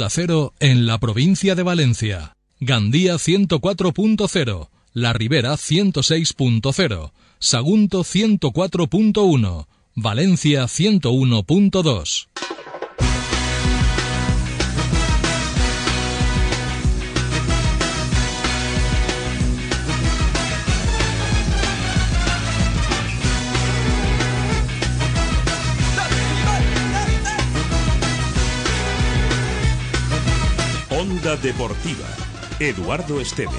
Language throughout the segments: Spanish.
Onda Cero en la provincia de Valencia. Gandía 104.0, La Ribera 106.0, Sagunto 104.1, Valencia 101.2. Deportiva. Eduardo Esteve.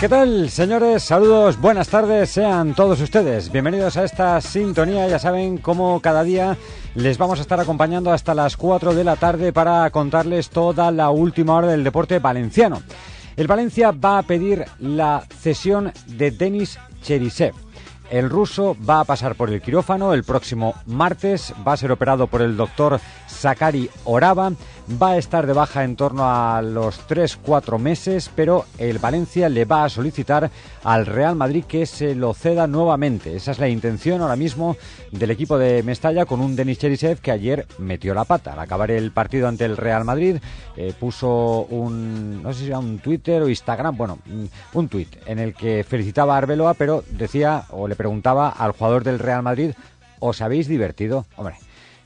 ¿Qué tal, señores? Saludos, buenas tardes, sean todos ustedes. Bienvenidos a esta sintonía. Ya saben cómo cada día les vamos a estar acompañando hasta las 4 de la tarde para contarles toda la última hora del deporte valenciano. El Valencia va a pedir la cesión de Denis Cherisev. El ruso va a pasar por el quirófano el próximo martes, va a ser operado por el doctor Sakari Orava va a estar de baja en torno a los 3-4 meses, pero el Valencia le va a solicitar al Real Madrid que se lo ceda nuevamente. Esa es la intención ahora mismo del equipo de Mestalla con un Denis Cherisev que ayer metió la pata. Al acabar el partido ante el Real Madrid eh, puso un, no sé si era un Twitter o Instagram, bueno, mm, un tweet en el que felicitaba a Arbeloa, pero decía o le preguntaba al jugador del Real Madrid, ¿os habéis divertido? Hombre,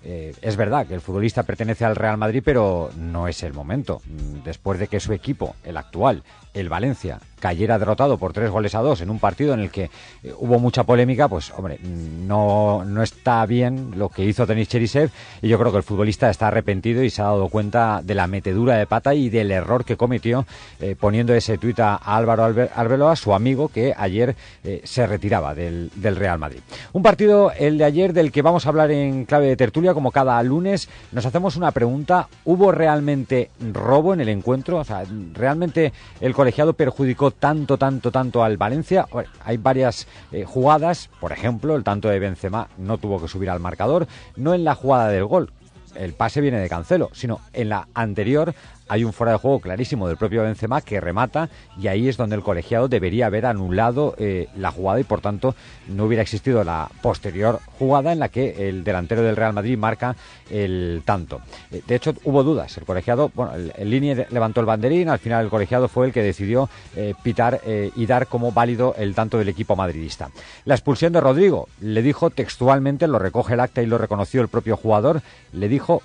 eh, es verdad que el futbolista pertenece al Real Madrid, pero no es el momento. Mm, después de que su equipo, el actual, el Valencia, cayera derrotado por tres goles a dos en un partido en el que eh, hubo mucha polémica, pues hombre, no, no está bien lo que hizo Denis Cherisev y yo creo que el futbolista está arrepentido y se ha dado cuenta de la metedura de pata y del error que cometió eh, poniendo ese tuit a Álvaro Arbeloa, su amigo que ayer eh, se retiraba del, del Real Madrid. Un partido, el de ayer, del que vamos a hablar en clave de tertulia, como cada lunes, nos hacemos una pregunta, ¿hubo realmente robo en el encuentro? O sea, ¿realmente el colegiado perjudicó tanto, tanto, tanto al Valencia. hay varias eh, jugadas, por ejemplo, el tanto de Benzema no tuvo que subir al marcador, no en la jugada del gol, el pase viene de Cancelo, sino en la anterior hay un fuera de juego clarísimo del propio Benzema que remata y ahí es donde el colegiado debería haber anulado eh, la jugada y por tanto no hubiera existido la posterior jugada en la que el delantero del Real Madrid marca el tanto. Eh, de hecho hubo dudas, el colegiado, bueno, el, línea levantó el banderín, al final el colegiado fue el que decidió eh, pitar y dar como válido el tanto del equipo madridista. La expulsión de Rodrigo, le dijo textualmente, lo recoge el acta y lo reconoció el propio jugador, le dijo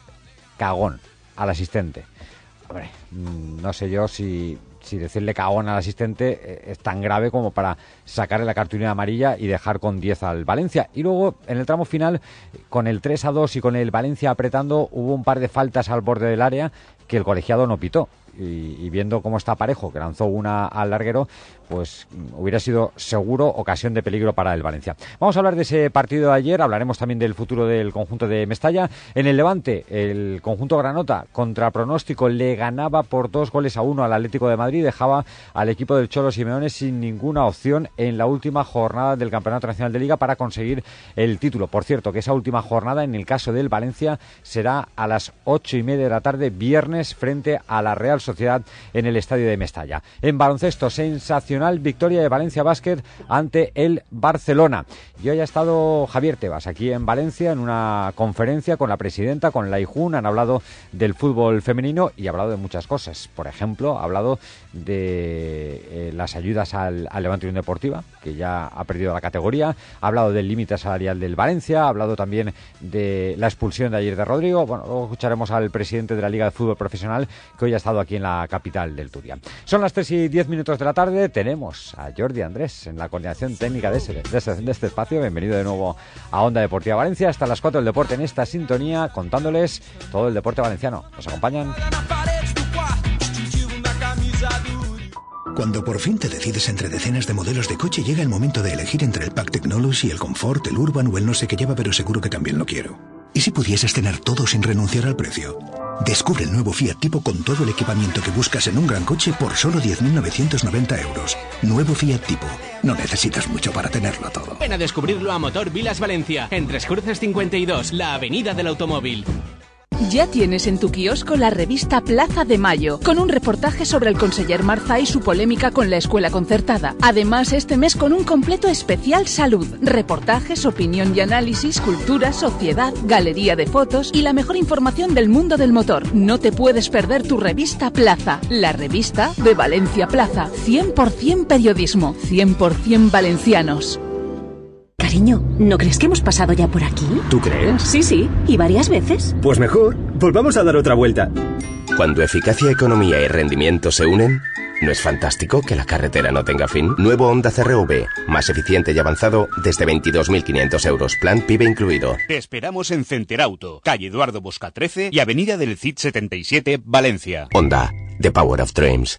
cagón al asistente. Hombre, mm, no sé yo si, si decirle cagón al asistente eh, es tan grave como para sacarle la cartulina amarilla y dejar con 10 al Valencia. Y luego, en el tramo final, con el 3 a 2 y con el Valencia apretando, hubo un par de faltas al borde del área que el colegiado no pitó y, viendo cómo está parejo, que lanzó una al larguero, pues hubiera sido seguro ocasión de peligro para el Valencia. Vamos a hablar de ese partido de ayer, hablaremos también del futuro del conjunto de Mestalla. En el Levante, el conjunto Granota, contra pronóstico, le ganaba por dos goles a uno al Atlético de Madrid, dejaba al equipo del Cholo Simeone sin ninguna opción en la última jornada del Campeonato Nacional de Liga para conseguir el título. Por cierto, que esa última jornada, en el caso del Valencia, será a las ocho y media de la tarde, viernes, frente a la Real Sociedad en el estadio de Mestalla. En baloncesto, sensacional victoria de Valencia Basket ante el Barcelona. Y hoy ha estado Javier Tebas aquí en Valencia en una conferencia con la presidenta, con la IJUN. Han hablado del fútbol femenino y ha hablado de muchas cosas. Por ejemplo, ha hablado de eh, las ayudas al, al Levante Unión Deportiva, que ya ha perdido la categoría. Ha hablado del límite salarial del Valencia. Ha hablado también de la expulsión de ayer de Rodrigo. Bueno, luego escucharemos al presidente de la Liga de Fútbol Profesional, que hoy ha estado aquí en la capital del Turia. Son las 3 y 10 minutos de la tarde. Tenemos a Jordi Andrés en la coordinación técnica de, de, este espacio. Bienvenido de nuevo a Onda Deportiva Valencia. Hasta las 4 del deporte en esta sintonía, contándoles todo el deporte valenciano. ¿Nos acompañan? Cuando por fin te decides entre decenas de modelos de coche, llega el momento de elegir entre el Pack Technology, el Comfort, el Urban o el no sé qué lleva, pero seguro que también lo quiero. ¿Y si pudieses tener todo sin renunciar al precio? Descubre el nuevo Fiat Tipo con todo el equipamiento que buscas en un gran coche por solo 10.990 euros. Nuevo Fiat Tipo. No necesitas mucho para tenerlo todo. Ven a descubrirlo a Motor Vilas Valencia, en Tres Cruces 52, la avenida del automóvil. Ya tienes en tu kiosco la revista Plaza de Mayo, con un reportaje sobre el conseller Marza y su polémica con la escuela concertada. Además, este mes con un completo especial salud, reportajes, opinión y análisis, cultura, sociedad, galería de fotos y la mejor información del mundo del motor. No te puedes perder tu revista Plaza, la revista de Valencia Plaza. 100% periodismo, 100% valencianos. Cariño, ¿no crees que hemos pasado ya por aquí? ¿Tú crees? Sí, sí, y varias veces. Pues mejor, volvamos a dar otra vuelta. Cuando eficacia, economía y rendimiento se unen, ¿no es fantástico que la carretera no tenga fin? Nuevo Honda CRV, más eficiente y avanzado desde 22.500 euros, plan PIB incluido. Te esperamos en Centerauto, calle Eduardo Bosca 13 y avenida del CID 77, Valencia. Honda, the power of dreams.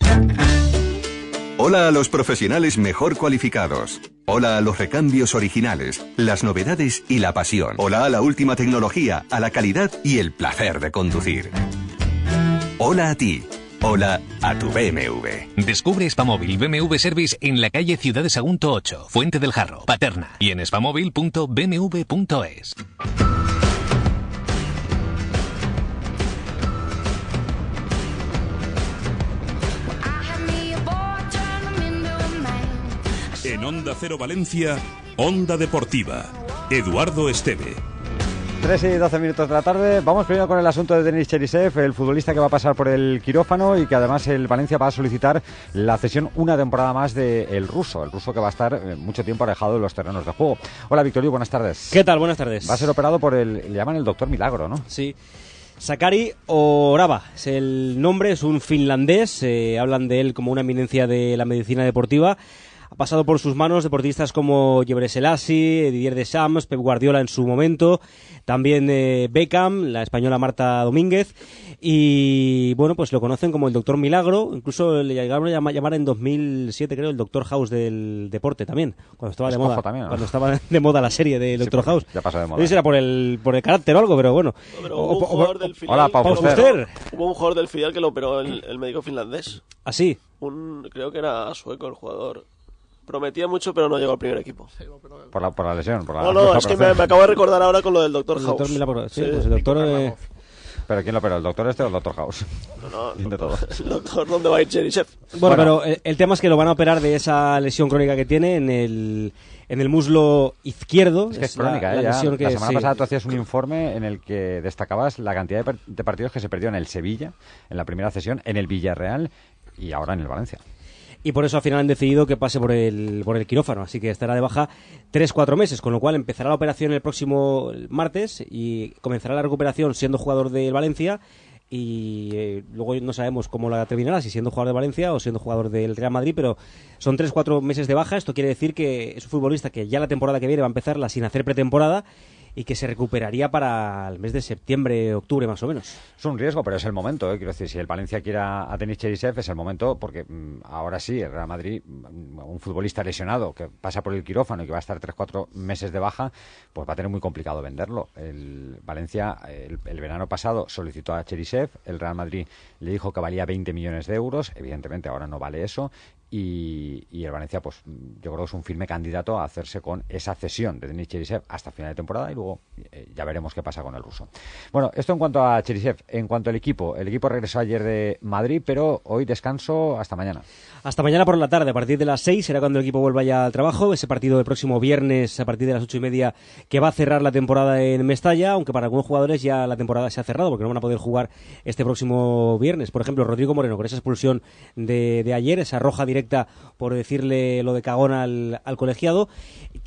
Hola a los profesionales mejor cualificados. Hola a los recambios originales, las novedades y la pasión. Hola a la última tecnología, a la calidad y el placer de conducir. Hola a ti. Hola a tu BMW. Descubre Spamóvil BMW Service en la calle Ciudad de Sagunto 8, Fuente del Jarro, Paterna y en spamóvil.bmw.es. En Onda Cero Valencia, Onda Deportiva. Eduardo Esteve. 3 y 12 minutos de la tarde. Vamos primero con el asunto de Denis Cherisev, el futbolista que va a pasar por el quirófano y que además el Valencia va a solicitar la cesión una temporada más del ruso, el ruso que va a estar eh, mucho tiempo alejado de los terrenos de juego. Hola Victorio, buenas tardes. ¿Qué tal? Buenas tardes. Va a ser operado por el, le llaman el doctor Milagro, ¿no? Sí. Sakari Orava es el nombre, es un finlandés, eh, hablan de él como una eminencia de la medicina deportiva. Pasado por sus manos deportistas como Gebre Selassie, Didier Deschamps, Pep Guardiola en su momento, también eh, Beckham, la española Marta Domínguez, y bueno, pues lo conocen como el Doctor Milagro, incluso le llegaron a llama- llamar en 2007, creo, el Doctor House del deporte también, cuando estaba de moda, también, ¿no? cuando estaba de moda la serie de Doctor House. ya pasó de moda. No sé si era por el, por el carácter o algo, pero bueno. Pero O- hubo un o- jugador o- del filial. Hola, Pau Fuster. Hubo un jugador del filial que lo operó el, el médico finlandés. Así. Un, creo que era sueco el jugador. Prometía mucho, pero no llegó al primer equipo. Por la, por la lesión. Por la, No, no, es que me, acabo de recordar ahora con lo del Doctor El House. doctor Milagro, sí, Sí. pues el doctor... eh, ¿Pero quién lo operó? ¿El doctor este o el doctor House? No, no, todo. el doctor, ¿dónde va a ir Cherisev? Bueno, pero el, el tema es que lo van a operar de esa lesión crónica que tiene en el, en el muslo izquierdo. Es que es la- crónica, la ¿eh? Lesión que- la semana sí. pasada tú hacías un informe en el que destacabas la cantidad de partidos que se perdió en el Sevilla, en la primera sesión, en el Villarreal y ahora en el Valencia. Y por eso al final han decidido que pase por el, por el quirófano. Así que estará de baja 3-4 meses, con lo cual empezará la operación el próximo martes y comenzará la recuperación siendo jugador del Valencia. Y eh, luego no sabemos cómo la terminará, si siendo jugador de Valencia o siendo jugador del Real Madrid, pero son 3-4 meses de baja. Esto quiere decir que es un futbolista que ya la temporada que viene va a empezarla sin hacer pretemporada y que se recuperaría para el mes de septiembre, octubre más o menos. Es un riesgo, pero es el momento. ¿eh? Quiero decir, si el Valencia quiere a Denis Cherisev, es el momento, porque mm, ahora sí, el Real Madrid, mm, un futbolista lesionado que pasa por el quirófano y que va a estar 3-4 meses de baja, pues va a tener muy complicado venderlo. El Valencia, el, el verano pasado, solicitó a Cherisev, el Real Madrid le dijo que valía 20 millones de euros, evidentemente ahora no vale eso. Y, el Valencia, pues yo creo que es un firme candidato a hacerse con esa cesión de Denis Cherisev hasta final de temporada y luego eh, ya veremos qué pasa con el ruso. Bueno, esto en cuanto a Cherisev. En cuanto al equipo, el equipo regresó ayer de Madrid, pero hoy descanso hasta mañana. Hasta mañana por la tarde, a partir de las 6 será cuando el equipo vuelva ya al trabajo. Ese partido del próximo viernes a partir de las ocho y media que va a cerrar la temporada en Mestalla, aunque para algunos jugadores ya la temporada se ha cerrado porque no van a poder jugar este próximo viernes. Por ejemplo, Rodrigo Moreno con esa expulsión de, de ayer, esa roja directa por decirle lo de cagón al, colegiado.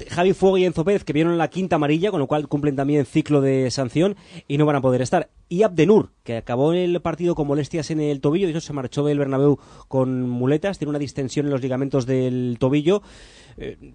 Javi Fuego y Enzo Pérez que vieron la quinta amarilla, con lo cual cumplen también ciclo de sanción y no van a poder estar. Y Abdenur, que acabó el partido con molestias en el tobillo, y eso se marchó del Bernabéu con muletas, tiene una distensión en los ligamentos del tobillo. Eh,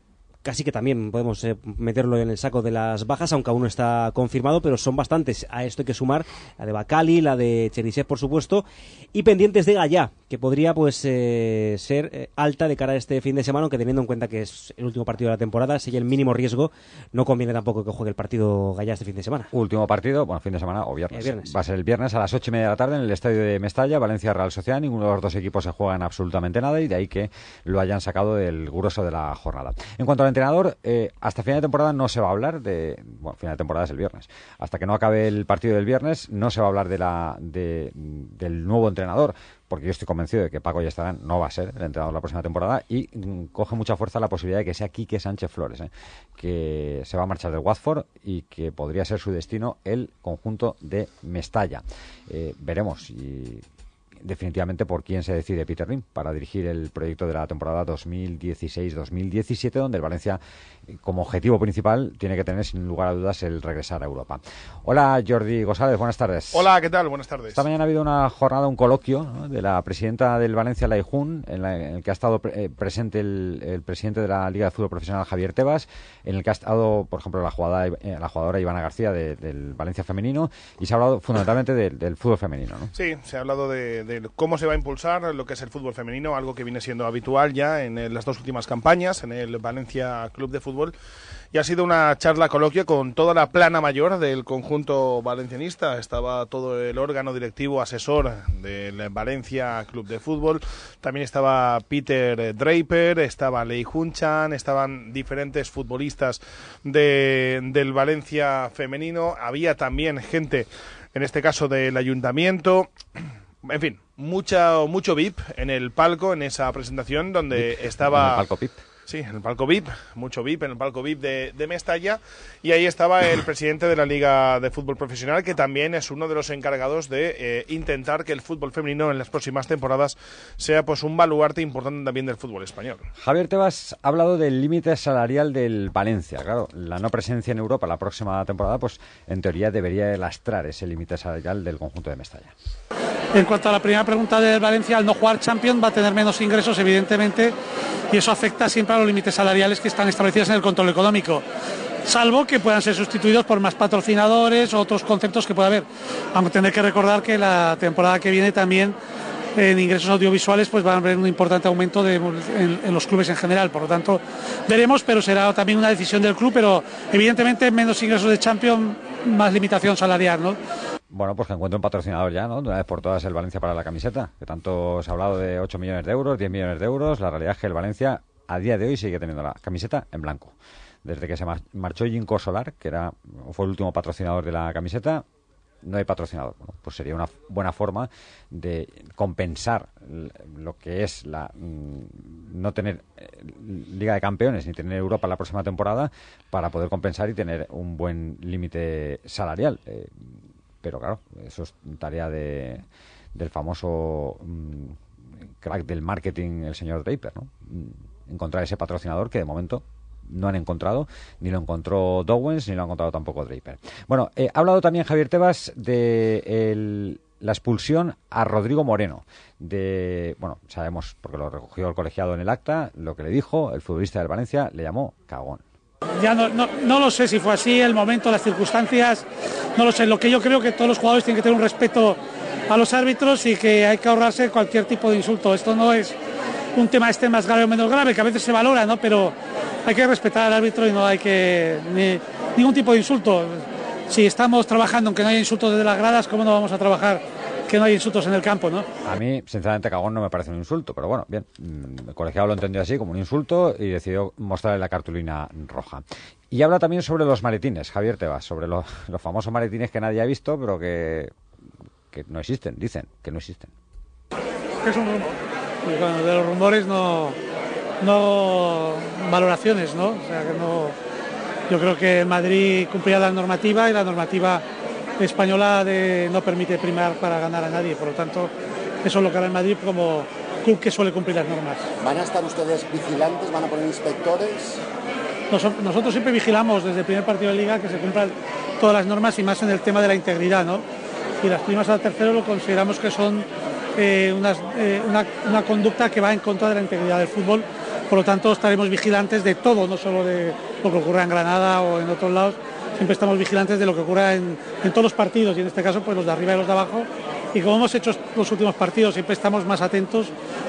casi que también podemos eh, meterlo en el saco de las bajas, aunque aún no está confirmado, pero son bastantes. A esto hay que sumar la de Bacali, la de Cherisev, por supuesto, y pendientes de Gallá, que podría pues eh, ser eh, alta de cara a este fin de semana, aunque teniendo en cuenta que es el último partido de la temporada, si hay el mínimo riesgo, no conviene tampoco que juegue el partido Gallá este fin de semana. Último partido, bueno, fin de semana o viernes. Va a ser el viernes a las ocho y media de la tarde en el estadio de Mestalla, Valencia Real Sociedad. Ninguno de los dos equipos se juegan absolutamente nada y de ahí que lo hayan sacado del grueso de la jornada. En cuanto al entrenador, hasta final de temporada no se va a hablar de. Bueno, final de temporada es el viernes. Hasta que no acabe el partido del viernes, no se va a hablar de la, del nuevo entrenador porque yo estoy convencido de que Paco Yestarán no va a ser el entrenador la próxima temporada y mm, coge mucha fuerza la posibilidad de que sea Quique Sánchez Flores, ¿eh? que se va a marchar del Watford y que podría ser su destino el conjunto de Mestalla. Eh, veremos definitivamente por quién se decide Peter Lim para dirigir el proyecto de la temporada 2016-2017, donde el Valencia, como objetivo principal, tiene que tener sin lugar a dudas el regresar a Europa. Hola Jordi González, buenas tardes. Hola, ¿qué tal? Buenas tardes. Esta mañana ha habido una jornada, un coloquio de la presidenta del Valencia, Laijun, en, en el que ha estado eh, presente el, presidente de la Liga de Fútbol Profesional, Javier Tebas, en el que ha estado, por ejemplo, la jugadora, eh, la jugadora Ivana García del Valencia femenino, y se ha hablado fundamentalmente del fútbol femenino. ¿no? Sí, se ha hablado de de cómo se va a impulsar lo que es el fútbol femenino, algo que viene siendo habitual ya en las dos últimas campañas en el Valencia Club de Fútbol. Y ha sido una charla coloquia con toda la plana mayor del conjunto valencianista. Estaba todo el órgano directivo asesor del Valencia Club de Fútbol. También estaba Peter Draper, estaba Lei Hunchan, estaban diferentes futbolistas del Valencia femenino. Había también gente, en este caso del ayuntamiento en fin, mucha, mucho VIP en el palco, en esa presentación donde estaba... el palco VIP. Sí, en el palco VIP, mucho VIP, en el palco VIP de, de, Mestalla. Y ahí estaba el presidente de la Liga de Fútbol Profesional, que también es uno de los encargados de eh, intentar que el fútbol femenino en las próximas temporadas sea pues un baluarte importante también del fútbol español. Javier Tebas ha hablado del límite salarial del Valencia. Claro, la no presencia en Europa la próxima temporada, pues en teoría debería lastrar ese límite salarial del conjunto de Mestalla. En cuanto a la primera pregunta del Valencia, al no jugar Champions va a tener menos ingresos, evidentemente, y eso afecta siempre a los límites salariales que están establecidos en el control económico. Salvo que puedan ser sustituidos por más patrocinadores o otros conceptos que pueda haber. Vamos a tener que recordar que la temporada que viene también en ingresos audiovisuales pues va a haber un importante aumento en, en, los clubes en general. Por lo tanto, veremos, pero será también una decisión del club, pero evidentemente menos ingresos de Champions, más limitación salarial, ¿no? Bueno, pues que encuentre un patrocinador ya, ¿no? De una vez por todas el Valencia para la camiseta, que tanto se ha hablado de 8 millones de euros, 10 millones de euros. La realidad es que el Valencia a día de hoy sigue teniendo la camiseta en blanco. Desde que se marchó Jinko Solar, que era fue el último patrocinador de la camiseta, no hay patrocinador. pues sería una buena forma de compensar lo que es la mm, no tener eh, Liga de Campeones ni tener Europa la próxima temporada para poder compensar y tener un buen límite salarial. Eh, pero claro, eso es tarea de, del famoso mm, crack del marketing, el señor Draper, ¿no? Mm, encontrar ese patrocinador que de momento no han encontrado, ni lo encontró Dowens, ni lo ha encontrado tampoco Draper. Bueno, eh, ha hablado también Javier Tebas de la expulsión a Rodrigo Moreno. De, bueno, sabemos, porque lo recogió el colegiado en el acta, lo que le dijo, el futbolista del Valencia le llamó cagón. Ya no, no, no, lo sé si fue así, el momento, las circunstancias, no lo sé. Lo que yo creo que todos los jugadores tienen que tener un respeto a los árbitros y que hay que ahorrarse cualquier tipo de insulto. Esto no es un tema este más grave o menos grave, que a veces se valora, ¿no? Pero hay que respetar al árbitro y no hay que ni, ningún tipo de insulto. Si estamos trabajando aunque no haya insultos desde las gradas, ¿cómo no vamos a trabajar que no hay insultos en el campo, ¿no? A mí, sinceramente, cagón no me parece un insulto, pero bueno, bien, el colegiado lo entendió así como un insulto y decidió mostrarle la cartulina roja. Y habla también sobre los maletines, Javier Tebas, sobre los, los famosos maletines que nadie ha visto, pero que, que no existen, dicen que no existen. ¿Qué es un rumor? Pues bueno, de los rumores no, no valoraciones, ¿no? O sea, que no... Yo creo que Madrid cumplía la normativa y la normativa española de, no permite primar para ganar a nadie. Por lo tanto, eso es lo que hará el Madrid como club que suele cumplir las normas. ¿Van a estar ustedes vigilantes? ¿Van a poner inspectores? nosotros siempre vigilamos desde el primer partido de liga que se cumplan todas las normas y más en el tema de la integridad. ¿no? Y las primas al tercero lo consideramos que son eh, eh, una, una, conducta que va en contra de la integridad del fútbol. Por lo tanto, estaremos vigilantes de todo, no solo de lo que ocurra en Granada o en otros lados, siempre estamos vigilantes de lo que ocurra en, todos los partidos y en este caso pues los de arriba y los de abajo y como hemos hecho los últimos partidos siempre estamos más atentos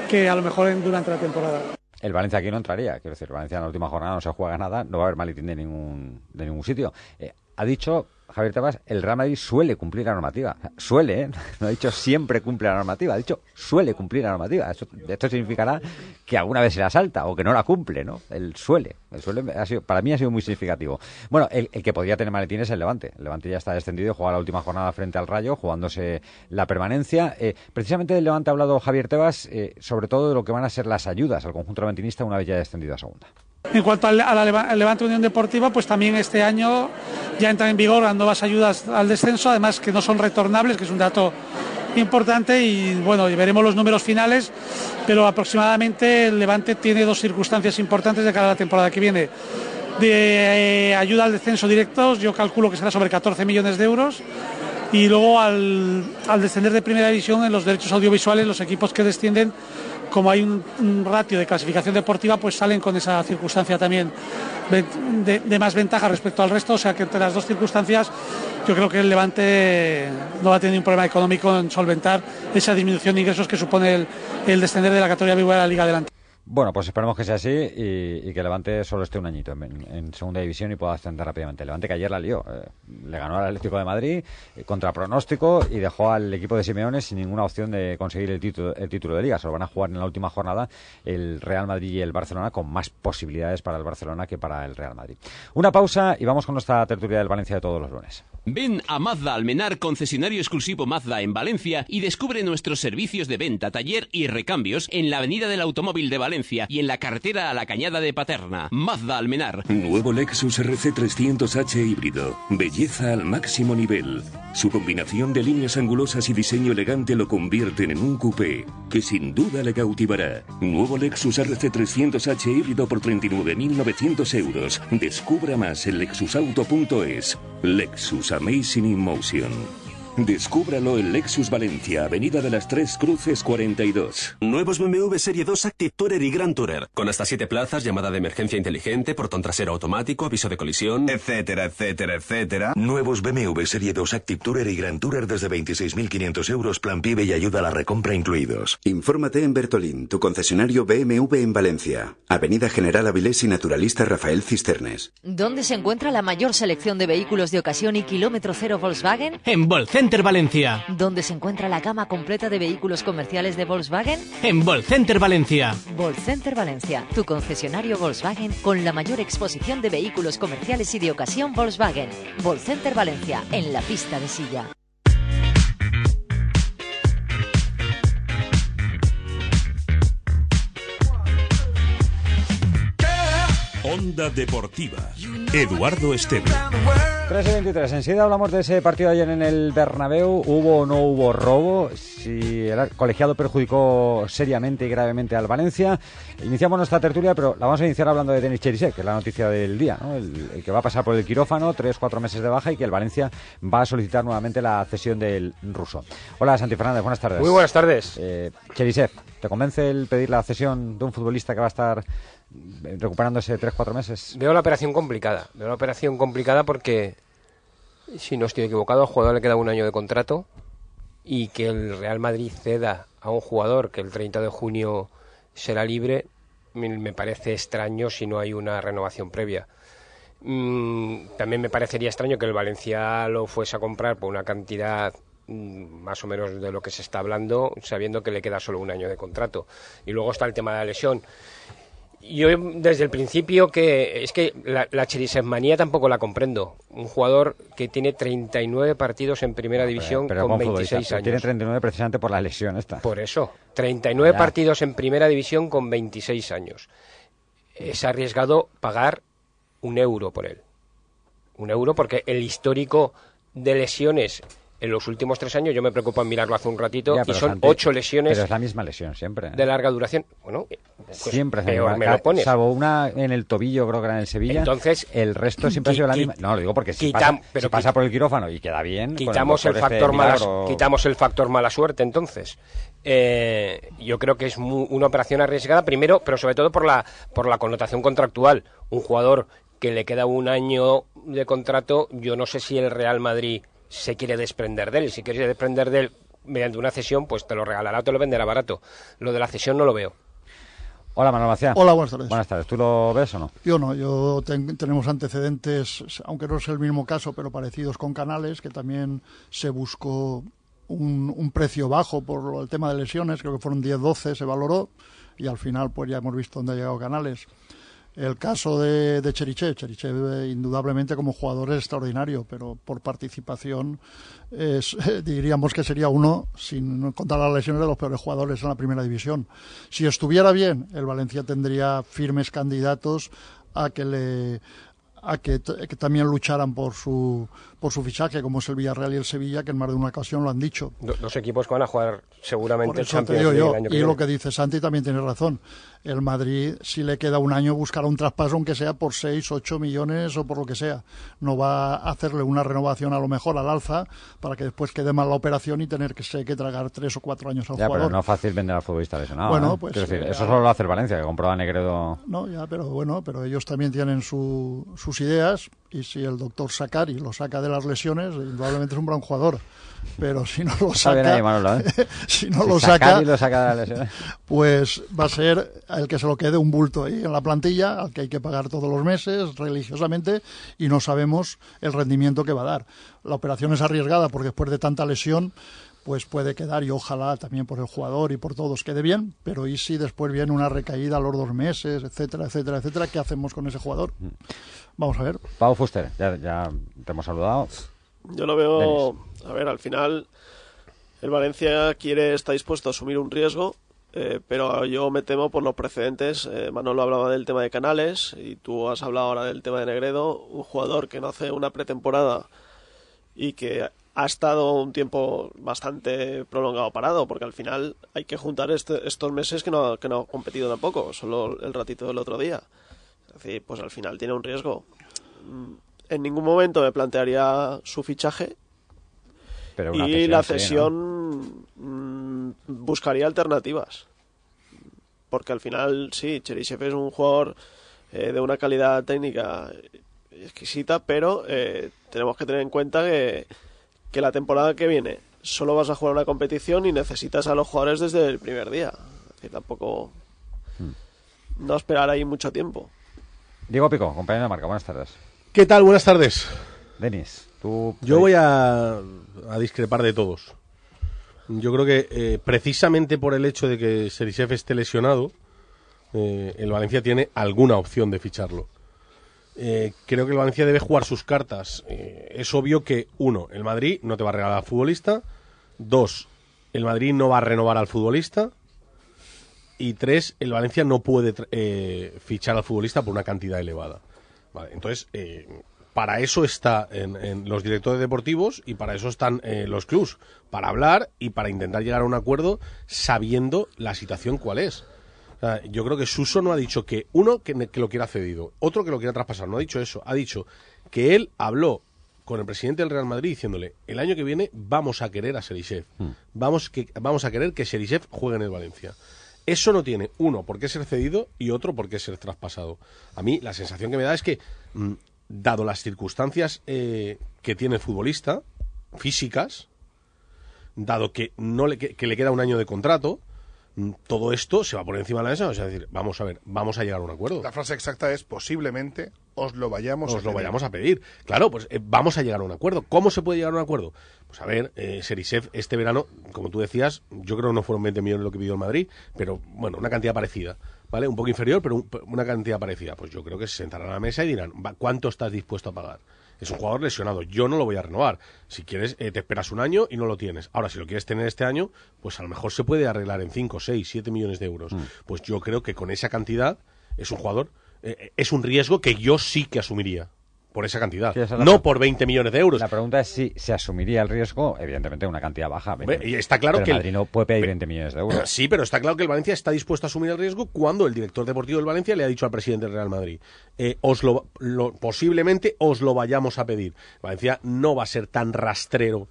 que a lo mejor en, durante la temporada. El Valencia aquí no entraría, quiero decir, Valencia en la última jornada no se juega nada, no va a haber maletín de ningún, de ningún sitio. Eh, ha dicho Javier Tebas, el Real Madrid suele cumplir la normativa. Suele, ¿eh? No ha dicho siempre cumple la normativa, ha dicho suele cumplir la normativa. esto significará que alguna vez se la salta o que no la cumple, ¿no? El suele. El suele ha sido, para mí ha sido muy significativo. Bueno, el, que podría tener maletín es el Levante. El Levante ya está descendido, juega la última jornada frente al Rayo, jugándose la permanencia. Eh, precisamente del Levante ha hablado Javier Tebas eh, sobre todo de lo que van a ser las ayudas al conjunto levantinista una vez ya descendido a segunda. En cuanto a la Levante Unión Deportiva, pues también este año ya entran en vigor las nuevas ayudas al descenso, además que no son retornables, que es un dato importante y bueno, veremos los números finales, pero aproximadamente el Levante tiene dos circunstancias importantes de cara a la temporada que viene. De eh, ayuda al descenso directos, yo calculo que será sobre 14 millones de euros. Y luego al, al descender de primera división en los derechos audiovisuales, los equipos que descienden como hay un, ratio de clasificación deportiva, pues salen con esa circunstancia también de, más ventaja respecto al resto. O sea que entre las dos circunstancias, yo creo que el Levante no va a tener un problema económico en solventar esa disminución de ingresos que supone el, descender de la categoría de la Liga Adelante. Bueno, pues esperemos que sea así y, que Levante solo esté un añito en, segunda división y pueda ascender rápidamente. Levante que ayer la lió, eh, le ganó al Atlético de Madrid eh, contra pronóstico y dejó al equipo de Simeone sin ninguna opción de conseguir el título, el título de liga. Solo van a jugar en la última jornada el Real Madrid y el Barcelona con más posibilidades para el Barcelona que para el Real Madrid. Una pausa y vamos con nuestra tertulia del Valencia de todos los lunes. Ven a Mazda Almenar, concesionario exclusivo Mazda en Valencia y descubre nuestros servicios de venta, taller y recambios en la Avenida del Automóvil de Valencia y en la carretera a la Cañada de Paterna. Mazda Almenar. Nuevo Lexus RC300H híbrido. Belleza al máximo nivel. Su combinación de líneas angulosas y diseño elegante lo convierten en un coupé que sin duda le cautivará. Nuevo Lexus RC300H híbrido por 39.900 euros. Descubra más en lexusauto.es. Lexus Amazing in Motion. Descúbralo en Lexus Valencia, Avenida de las Tres Cruces 42. Nuevos BMW Serie 2 Active Tourer y Grand Tourer. Con hasta 7 plazas, llamada de emergencia inteligente, portón trasero automático, aviso de colisión, etcétera, etcétera, etcétera. Nuevos BMW Serie 2 Active Tourer y Grand Tourer desde 26.500 euros, plan PIB y ayuda a la recompra incluidos. Infórmate en Bertolín, tu concesionario BMW en Valencia. Avenida General Avilés y Naturalista Rafael Cisternes. ¿Dónde se encuentra la mayor selección de vehículos de ocasión y kilómetro cero Volkswagen? En Volcen Valencia. ¿Dónde se encuentra la gama completa de vehículos comerciales de Volkswagen? En Volcenter Valencia. Volcenter Valencia, tu concesionario Volkswagen con la mayor exposición de vehículos comerciales y de ocasión Volkswagen. Volcenter Valencia, en la pista de silla. Onda Deportiva. Eduardo Esteban. 3 y 23. Enseguida hablamos de ese partido ayer en el Bernabéu. ¿Hubo o no hubo robo? Si el colegiado perjudicó seriamente y gravemente al Valencia. Iniciamos nuestra tertulia, pero la vamos a iniciar hablando de Denis Cherisek, que es la noticia del día. El, que va a pasar por el quirófano, 3-4 meses de baja y que el Valencia va a solicitar nuevamente la cesión del ruso. Hola, Santi Fernández. Buenas tardes. Muy buenas tardes. Eh, Cherisek, ¿te convence el pedir la cesión de un futbolista que va a estar recuperándose 3-4 meses? Veo la operación complicada. Veo la operación complicada porque, si no estoy equivocado, al jugador le queda un año de contrato y que el Real Madrid ceda a un jugador que el 30 de junio será libre, me parece extraño si no hay una renovación previa. Mm, también me parecería extraño que el Valencia lo fuese a comprar por una cantidad mm, más o menos de lo que se está hablando, sabiendo que le queda solo un año de contrato. Y luego está el tema de la lesión yo desde el principio que es que la, la tampoco la comprendo. Un jugador que tiene 39 partidos en primera división con 26 años. Tiene 39 precisamente por la lesión esta. Por eso, 39 partidos en primera división con 26 años. Es arriesgado pagar un euro por él. Un euro porque el histórico de lesiones en los últimos tres años, yo me preocupo en mirarlo hace un ratito, y son ocho lesiones. Pero es la misma lesión siempre. ¿eh? De larga duración. Bueno, pues siempre peor me lo pones. Salvo una en el tobillo, creo que era en el Sevilla. Entonces, el resto siempre ha sido la misma. No, lo digo porque si, pasa, pero pasa por el quirófano y queda bien. Quitamos el, factor mala, quitamos el factor mala suerte, entonces. Eh, yo creo que es una operación arriesgada, primero, pero sobre todo por la, por la connotación contractual. Un jugador que le queda un año de contrato, yo no sé si el Real Madrid se quiere desprender de él. Si quiere desprender de él mediante una cesión, pues te lo regalará o te lo venderá barato. Lo de la cesión no lo veo. Hola, Manuel Macía. Hola, buenas tardes. Buenas tardes. ¿Tú lo ves o no? Yo no, yo ten- tenemos antecedentes, aunque no es el mismo caso, pero parecidos con Canales, que también se buscó un, un precio bajo por el tema de lesiones, creo que fueron 10-12, se valoró, y al final pues ya hemos visto dónde ha llegado Canales. El caso de, de Cherichev, Cherichev indudablemente como jugador es extraordinario, pero por participación diríamos que sería uno, sin contar las lesiones, de los peores jugadores en la primera división. Si estuviera bien, el Valencia tendría firmes candidatos a que le a que también lucharan por su por su fichaje, como es el Villarreal y el Sevilla, que en más de una ocasión lo han dicho. Do- dos equipos que van a jugar seguramente el Champions digo League yo, el año que y viene. lo que dice Santi también tiene razón. El Madrid, si le queda un año, buscará un traspaso, aunque sea por 6, 8 millones o por lo que sea. No va a hacerle una renovación a lo mejor al alza para que después quede mal la operación y tener que, sé, que tragar 3 o 4 años al Ya, jugador. pero no es fácil vender al futbolista lesionado. Bueno, ¿eh? pues, Quiero decir, eh, eso solo lo hace el Valencia, que compró a Negredo. No, ya, pero bueno, pero ellos también tienen su- sus ideas y si el doctor Sakari lo saca de las lesiones, indudablemente es un gran jugador. Pero si no lo saca, ¿eh? si no Si lo saca, lo saca de las lesiones. pues va a ser el que se lo quede un bulto ahí en la plantilla, al que hay que pagar todos los meses religiosamente y no sabemos el rendimiento que va a dar. La operación es arriesgada porque después de tanta lesión pues puede quedar y ojalá también por el jugador y por todos quede bien, pero y si después viene una recaída a los dos meses, etcétera, etcétera, etcétera, ¿qué hacemos con ese jugador? Vamos a ver. Pau Fuster, ya, ya te hemos saludado. Yo lo veo, a ver, al final el Valencia quiere, está dispuesto a asumir un riesgo, eh, pero yo me temo por los precedentes. Eh, Manolo hablaba del tema de Canales y tú has hablado ahora del tema de Negredo, un jugador que no hace una pretemporada y que ha estado un tiempo bastante prolongado parado, porque al final hay que juntar este- estos meses que no, que no ha competido tampoco, solo el ratito del otro día. Es decir, pues al final tiene un riesgo. Mm, En ningún momento me plantearía su fichaje Pero una y cesión la sí, ¿no? cesión mm, buscaría alternativas. Porque al final, sí, Cherisev es un jugador eh, de una calidad técnica exquisita, pero eh, tenemos que tener en cuenta que, que la temporada que viene solo vas a jugar una competición y necesitas a los jugadores desde el primer día. Es decir, tampoco Hmm. no esperar ahí mucho tiempo. Diego Pico, compañero de marca, buenas tardes. ¿Qué tal? Buenas tardes. Denis, tú... Yo voy a, a discrepar de todos. Yo creo que eh, precisamente por el hecho de que Serisev esté lesionado, eh, el Valencia tiene alguna opción de ficharlo. Eh, creo que el Valencia debe jugar sus cartas. Es obvio que, uno, el Madrid no te va a regalar al futbolista. Dos, el Madrid no va a renovar al futbolista. Y tres, el Valencia no puede eh, fichar al futbolista por una cantidad elevada. Vale, entonces, eh, para eso está en, en los directores deportivos y para eso están eh, los clubs, para hablar y para intentar llegar a un acuerdo sabiendo la situación cuál es. O sea, yo creo que Suso no ha dicho que uno que, lo quiera cedido, otro que lo quiera traspasar, no ha dicho eso, ha dicho que él habló con el presidente del Real Madrid diciéndole, el año que viene vamos a querer a Serisev, vamos, que, vamos a querer que Serisev juegue en el Valencia. Eso no tiene, uno, por qué ser cedido y otro, por qué ser traspasado. A mí la sensación que me da es que, mm, dado las circunstancias eh, que tiene el futbolista, físicas, dado que, no le, que, le queda un año de contrato, mm, todo esto se va por encima de la mesa. O sea, decir, vamos a ver, vamos a llegar a un acuerdo. La frase exacta es posiblemente os lo vayamos a Os lo pedir". vayamos a pedir. Claro, pues eh, vamos a llegar a un acuerdo. ¿Cómo se puede llegar a un acuerdo? Pues a ver, eh, Serisev este verano, como tú decías, yo creo que no fueron 20 millones lo que pidió el Madrid, pero bueno, una cantidad parecida. ¿Vale? Un poco inferior, pero un- una cantidad parecida. Pues yo creo que se sentarán a la mesa y dirán, "Va, ¿cuánto estás dispuesto a pagar? Es un jugador lesionado, yo no lo voy a renovar. Si quieres, eh, te esperas un año y no lo tienes. Ahora, si lo quieres tener este año, pues a lo mejor se puede arreglar en 5, 6, 7 millones de euros. Pues yo creo que con esa cantidad es un jugador, eh, es un riesgo que yo sí que asumiría por esa cantidad. Sí, esa es la No por 20 millones de euros. La pregunta es si se asumiría el riesgo, evidentemente una cantidad baja. Y está claro pero que el Madrid no puede pedir 20 millones de euros. Sí, pero está claro que el Valencia está dispuesto a asumir el riesgo cuando el director deportivo del Valencia le ha dicho al presidente del Real Madrid, eh, os lo, lo- posiblemente os lo vayamos a pedir. Valencia no va a ser tan rastrero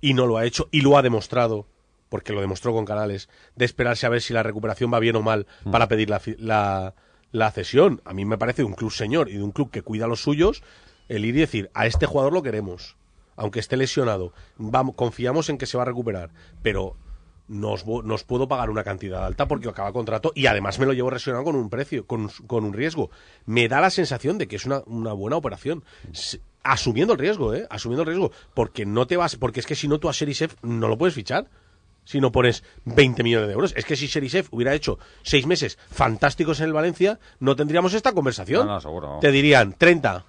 y no lo ha hecho y lo ha demostrado porque lo demostró con Canales de esperarse a ver si la recuperación va bien o mal Mm. para pedir la, la cesión. A mí me parece de un club señor y de un club que cuida a los suyos el ir y decir, a este jugador lo queremos, aunque esté lesionado, vamos, confiamos en que se va a recuperar, pero nos, nos puedo pagar una cantidad alta porque acaba contrato y además me lo llevo resionado con un precio, con, con un riesgo. Me da la sensación de que es una, buena operación. Asumiendo el riesgo, ¿eh? Asumiendo el riesgo. Porque no te vas, porque es que si no tú a Serisev no lo puedes fichar si no pones 20 millones de euros. Es que si Serisev hubiera hecho seis meses fantásticos en el Valencia, no tendríamos esta conversación. No, no, seguro. Te dirían 30.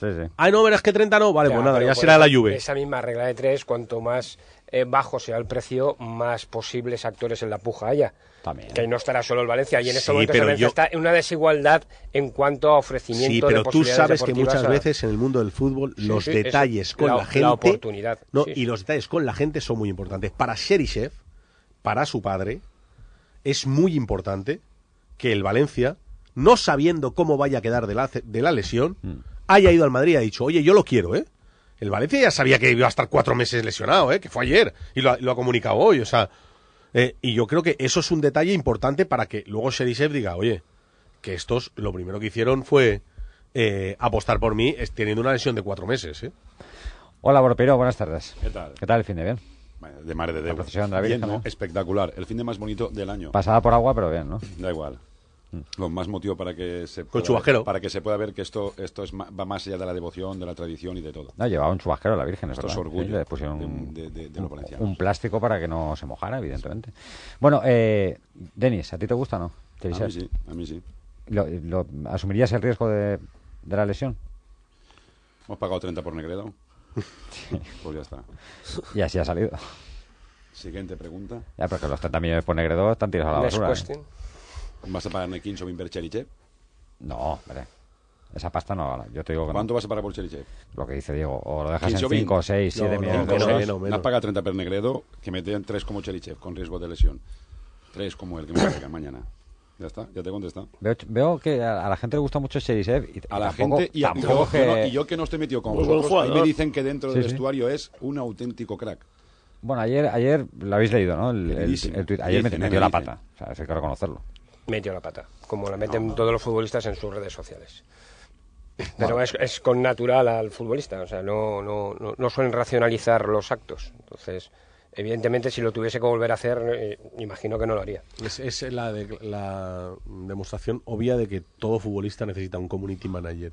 Sí, sí. Ay, no, verás que 30 no. Vale, Ya, pues nada, ya será la Juve. Esa misma regla de tres, cuanto más eh, bajo sea el precio, más posibles actores en la puja haya. También. Que ahí no estará solo el Valencia. Y en Sí, este momento pero yo- está en una desigualdad en cuanto a ofrecimiento Sí, de pero tú sabes que muchas a- veces en el mundo del fútbol Sí, los sí, detalles con la- la, la gente oportunidad, no, y los detalles con la gente son muy importantes. Para Sherisev, para su padre, es muy importante que el Valencia, no sabiendo cómo vaya a quedar de la, de la lesión, Mm. haya ido al Madrid y ha dicho, oye, yo lo quiero, ¿eh? El Valencia ya sabía que iba a estar cuatro meses lesionado, ¿eh? Que fue ayer y lo, ha- lo ha comunicado hoy, o sea. eh, y yo creo que eso es un detalle importante para que luego Sherisev diga, oye, que estos lo primero que hicieron fue eh, apostar por mí es- teniendo una lesión de cuatro meses, ¿eh? Hola, Borpiro, buenas tardes. ¿Qué tal? ¿Qué tal el fin de bien? De madre de La procesión de la Bien, Virgen. Espectacular. El fin de más bonito del año. Pasada por agua, pero bien, ¿no? Da igual. Lo más motivo para que se pueda chubasquero. para que se pueda ver que esto esto es ma- va más allá de la devoción, de la tradición y de todo. No, llevaba un chubasquero la Virgen, es Esto es verdad. orgullo Sí, le pusieron de- un, de- de- de un- plástico para que no se mojara, evidentemente. Bueno, eh, Denis, ¿a ti te gusta o no? A mí sí, a mí sí. ¿Lo, lo- asumirías el riesgo de, de la lesión? Hemos pagado 30 por Negredo. Pues ya está. Y así ha salido. Siguiente pregunta. Ya, porque los 30 millones por Negredo están tirados a la Next basura. ¿eh? Question. ¿Vas a pagar Nekinso o Cherichev? No, hombre. Esa pasta no. Yo te digo que no. ¿Cuánto vas a pagar por Cherichev? Lo que dice Diego. O lo dejas en Kinsobin. 5, 6, 7 No, millones no, de no, euros. menos, menos. Has pagado 30 per Negredo, que metían 3 como Cherichev, con riesgo de lesión. 3 como el que me traigan mañana. Ya está, ya te he contestado. Veo, veo que a, la gente le gusta mucho Cherisev. Y, A la tampoco- gente y, a- tampoco yo, que... yo no- y yo que no estoy metido con buen vosotros, a mí me dicen que dentro Sí, del sí. vestuario es un auténtico crack. Bueno, ayer, ayer lo habéis leído, ¿no? El, el- el tuit. Ayer Dicen, metió, eh, metió la pata. O sea, eso hay que reconocerlo. Metió la pata, como la meten todos los futbolistas en sus redes sociales. Pero es, es con natural al futbolista, o sea, no, no, no, no suelen racionalizar los actos. Entonces, evidentemente, si lo tuviese que volver a hacer, eh, imagino que no lo haría. Es, es la, de- la demostración obvia de que todo futbolista necesita un community manager.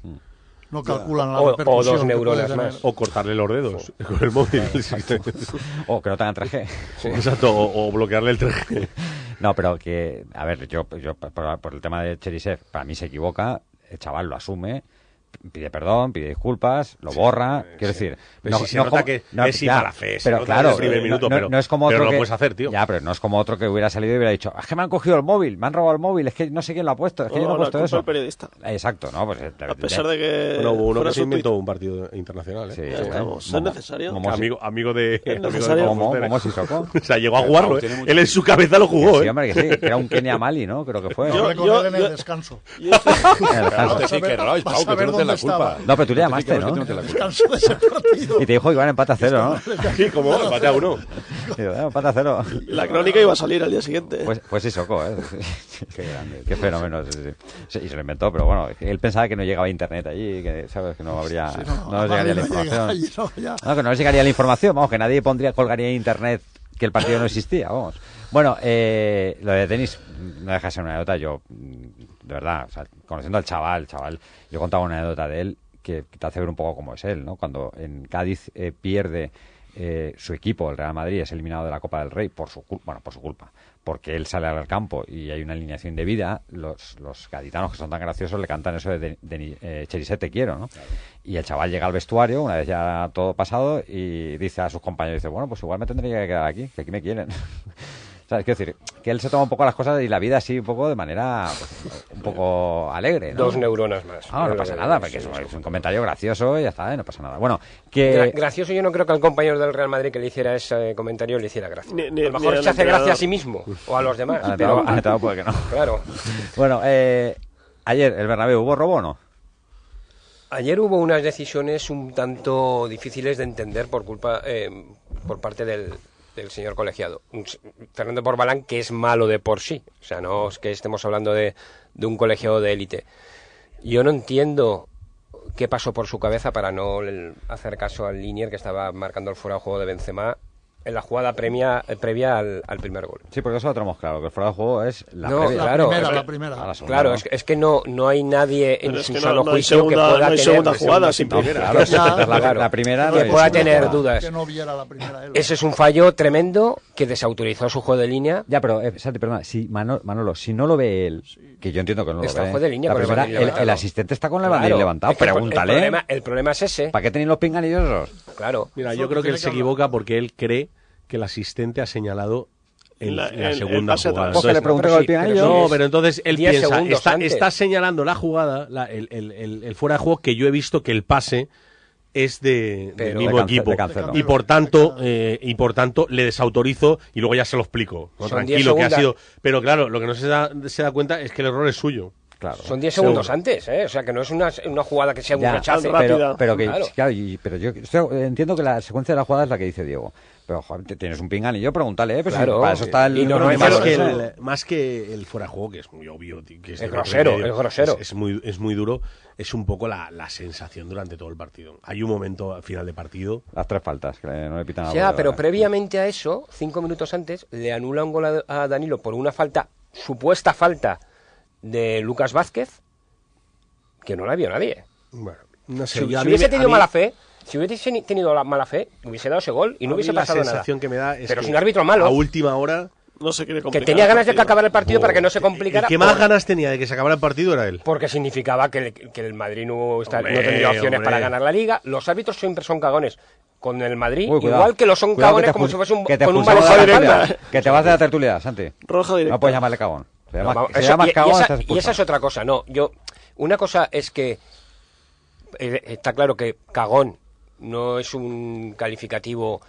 No calculan la O- o dos que neuronas más. O cortarle los dedos con el móvil. O que no tengan 3G. Exacto, o, o bloquearle el 3G. No, pero que, a ver, yo, yo por, por el tema de Cherisev, para mí se equivoca, el chaval lo asume, pide perdón, pide disculpas, lo borra, quiero sí. decir... Pero si se nota que es sin mala fe, pero claro, el primer no- minuto, no, pero- no es como pero otro no lo que, puedes hacer, tío. Ya, pero no es como otro que hubiera salido y hubiera dicho, es que me han cogido el móvil, me han robado el móvil, es que no sé quién lo ha puesto, es que yo no he puesto eso. periodista. Exacto, ¿no? Pues, A pesar de que Bueno, hubo uno que se inventó un partido internacional. ¿eh? Sí, Ya. ¿Es necesario? Momo- amigo, amigo de. Sissoko. o sea, llegó a jugarlo. ¿eh? Él en su cabeza lo jugó, Sí, ¿eh? hombre, que sí, que era un Kenia Mali, ¿no? Creo que fue. Yo, él en el descanso. No la culpa. pero tú le llamaste, ¿no? de ese partido. Y te dijo iban empate a cero, ¿no? Sí, como empate a uno. "Eh, empate a cero. La crónica iba a salir al día siguiente. Pues, pues sí, Soco, ¿eh? Qué grande. Qué fenómeno. Sí, sí. Sí, y se lo inventó, pero bueno, él pensaba que no llegaba internet allí, que, ¿sabes? Que no habría. Sí, no, no, nos llegaría la información. allí, no, que no nos llegaría la información, vamos, que nadie pondría, colgaría internet que el partido no existía, vamos. Bueno, eh, lo de tenis no deja de ser una anécdota, yo, de verdad, o sea, conociendo al chaval, chaval, yo contaba una anécdota de él que te hace ver un poco cómo es él, ¿no? Cuando en Cádiz eh, pierde eh, su equipo, el Real Madrid, es eliminado de la Copa del Rey por su culpa, bueno, por su culpa, porque él sale al campo y hay una alineación de vida, los, los gaditanos que son tan graciosos le cantan eso de, de, de eh, Cheriset te quiero, ¿no? Y el chaval llega al vestuario, una vez ya todo pasado, y dice a sus compañeros, dice, bueno, pues igual me tendría que quedar aquí, que aquí me quieren. ¿Sabes? Quiero decir, que él se toma un poco las cosas y la vida así un poco de manera pues, un poco alegre, ¿no? Dos neuronas más. Ah, no pasa nada, porque es, es un comentario gracioso y ya está, ¿eh? no pasa nada. Bueno, que... Gra- gracioso yo no creo que al compañero del Real Madrid que le hiciera ese comentario le hiciera gracia. Ni- ni- a lo mejor se hace gracia a sí mismo o a los demás. Pero puede que no. Claro. Bueno, eh, ayer, el Bernabéu, ¿hubo robo o no? Ayer hubo unas decisiones un tanto difíciles de entender por culpa eh, por parte del, del señor colegiado. Fernando Porbalán, que es malo de por sí. O sea, no es que estemos hablando de, de un colegiado de élite. Yo no entiendo qué pasó por su cabeza para no hacer caso al Linier que estaba marcando el fuera de juego de Benzema en la jugada premia, eh, previa al, al primer gol. Sí, porque eso lo tenemos claro, que el fuera de juego es la no, previa. claro, primera, es que- la primera. A la segunda, Claro, ¿no? es, que- es que no, no hay nadie en Pero es su que no- sano no hay juicio segunda- que pueda no hay tener segunda jugada sin primera. Claro, la, claro. la primera que pueda tener dudas. Que no viera la primera él. Ese es un fallo tremendo que desautorizó su juego de línea. Ya, pero, eh, Santi, perdona, si Manolo, Manolo, si no lo ve él, que yo entiendo que no lo Está ve, fuera de línea la el primera, asistente está con Claro, es que el- pregúntale. El problema, el problema es ese. ¿Para qué tenéis los pinganillos? Claro. Mira, yo creo que él se equivoca porque él cree que el asistente ha señalado en La- en la el- el segunda jugada. le el sí, pero No, pero entonces él 10 piensa, está, está señalando la jugada, la- el, el- el- el fuera de juego que yo he visto que el pase es de, del mismo De Cance- equipo de y por tanto eh, y por tanto le desautorizo y luego ya se lo explico ¿no? Son 10 tranquilo que ha sido pero claro lo que no se da, se da cuenta es que el error es suyo Claro. Son 10 segundos antes, ¿eh? O sea, que no es una, una jugada que sea un Ya, rechace. pero, pero que, Claro. claro, y- pero yo estoy- entiendo que la secuencia de la jugada es la que dice Diego. Pero, joder, te- tienes un pinganillo, pregúntale, ¿eh? Pero si Claro. para eso está el... Y no, no hay más, que el, más que el fuera de juego que es muy obvio tío, que es, grosero, y medio, es grosero. es, es muy es muy duro es un poco la, la sensación durante todo el partido hay un momento al final de partido Las tres faltas, que no le pitan a Ya, bola, pero ¿verdad? previamente a eso, cinco minutos antes, le anula un gol a, a Danilo por una falta, supuesta falta de Lucas Vázquez, que no la vio nadie. bueno no sé Si, yo si hubiese tenido mí- mala fe, si hubiese tenido la mala fe, hubiese dado ese gol y no a mí hubiese la pasado nada. sensación que me da es Pero que es un árbitro malo. a última hora No se quiere Que complicar. tenía el ganas de que acabara el partido para que no se el complicara. que más por- ganas tenía de que se acabara el partido era él Porque significaba que el, que el Madrid no, está- Hombre, no tendría opciones hombre. para ganar la liga. Los árbitros siempre son cagones con el Madrid, Uy, igual que lo son Cuidado que cagones como si fuese un, que te con un balón de la. Que te vas de la tertulia, Santi. Roja directa. No puedes llamarle cagón. Se No, llama, se y- y, cagón, esa, y esa es otra cosa, no. Yo, una cosa es que eh, está claro que cagón no es un calificativo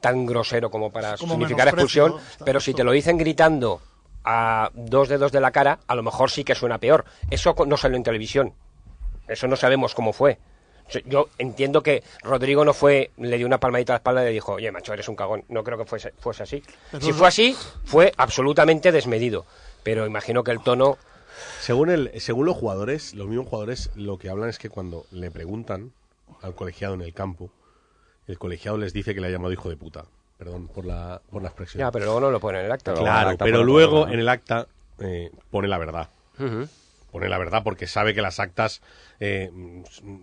tan grosero como para como significar expulsión, pero si te lo dicen gritando a dos dedos de la cara, a lo mejor sí que suena peor. Eso no salió en televisión. Eso no sabemos cómo fue. Yo entiendo que Rodrigo no fue, le dio una palmadita a la espalda y le dijo, oye, macho, eres un cagón. No creo que fuese, fuese así. Pero si fue así, fue absolutamente desmedido. Pero imagino que el tono Según, el, según los jugadores, los mismos jugadores lo que hablan es que cuando le preguntan al colegiado en el campo, el colegiado les dice que le ha llamado hijo de puta. Perdón por la, por la expresión. Ya, pero luego no lo pone en el acta. claro, acta pero luego en el acta eh, pone la verdad. Ujú. Pone la verdad porque sabe que las actas eh,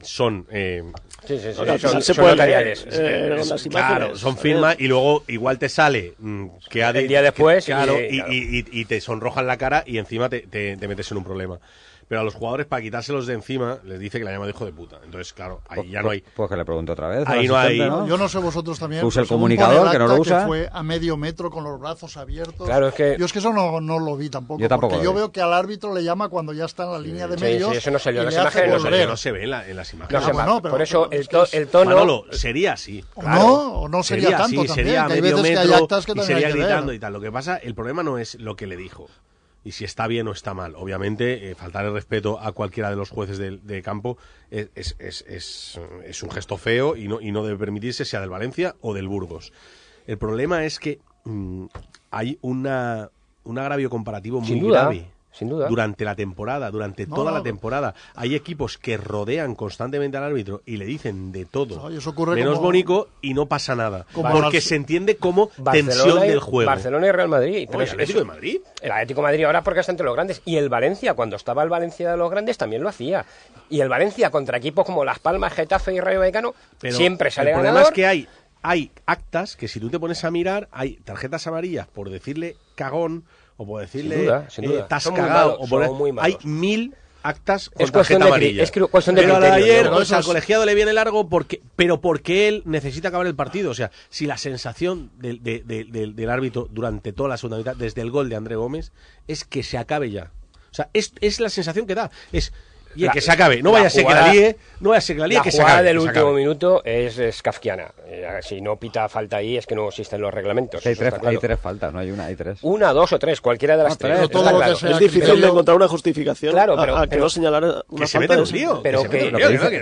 son... eh, Sí, sí, sí, son, se son puede notariales. leer, eh, es- claro, son firmas y luego igual te sale mm, que ha de- El día después que- claro, y- y, y- y- y te sonrojan la cara y encima te, te- te metes en un problema. Pero a los jugadores, para quitárselos de encima, les dice que la llama de hijo de puta. Entonces, claro, ahí Pues- ya no hay. Pues que le pregunto otra vez. Ahí no hay- Yo no sé vosotros también. Usa el comunicador, que no lo usa. fue a medio metro con los brazos abiertos. Claro, es que- Yo es que eso no, no lo vi tampoco. Yo tampoco Porque lo yo veo que al árbitro le llama cuando ya está en la línea de Sí, medios. sí, eso no salió y en las imágenes, no No se, no se ve en, la- en las No imágenes. sé, Ah, bueno, pero- por eso pero el, to- el tono... Manolo, sería así. O Claro. no, o no sería, tanto así, también. sería hay medio veces que hay metro actas que y sería gritando y tal. Lo que pasa, el problema no es lo que le dijo y si está bien o está mal. Obviamente, eh, faltar el respeto a cualquiera de los jueces de, de campo es, es, es, es, un gesto feo y no, y no debe permitirse, sea del Valencia o del Burgos. El problema es que mm, hay una, un agravio comparativo muy duda, grave. Sin duda. Durante la temporada, durante No, toda no. la temporada, hay equipos que rodean constantemente al árbitro y le dicen de todo, No, eso ocurre menos como- bonito y no pasa nada, Como porque se entiende como Barcelona tensión y- del juego. Barcelona y Real Madrid. Pero Oye, es- Atlético eso- de Madrid. El Atlético de Madrid ahora porque está entre los grandes. Y el Valencia, cuando estaba el Valencia de los grandes, también lo hacía. Y el Valencia contra equipos como Las Palmas, Getafe y Rayo Vallecano, Pero siempre sale el problema ganador. es que hay, hay actas que si tú te pones a mirar, hay tarjetas amarillas por decirle cagón o por decirle Sin duda, sin eh, duda. cagado, o por- muy hay mil actas con Es cuestión de amarilla. es cuestión de pero criterio, ayer, al colegiado le viene largo porque, pero porque él necesita acabar el partido. O sea, si la sensación del, de- de- del- del árbitro durante toda la segunda mitad, desde el gol de André Gómez, es que se acabe ya. O sea, es, es la sensación que da. Es y que se acabe. No vaya a ser que la líe. No vaya a ser que la líe, que se acabe. La del último minuto es, es kafkiana. Eh, si no pita falta ahí es que no existen los reglamentos. Hay, tres, faltas, no hay una, hay tres. Una, dos o tres, cualquiera de las tres. Todo claro. es difícil de encontrar una justificación claro, pero, a, señalar una que lío. Pero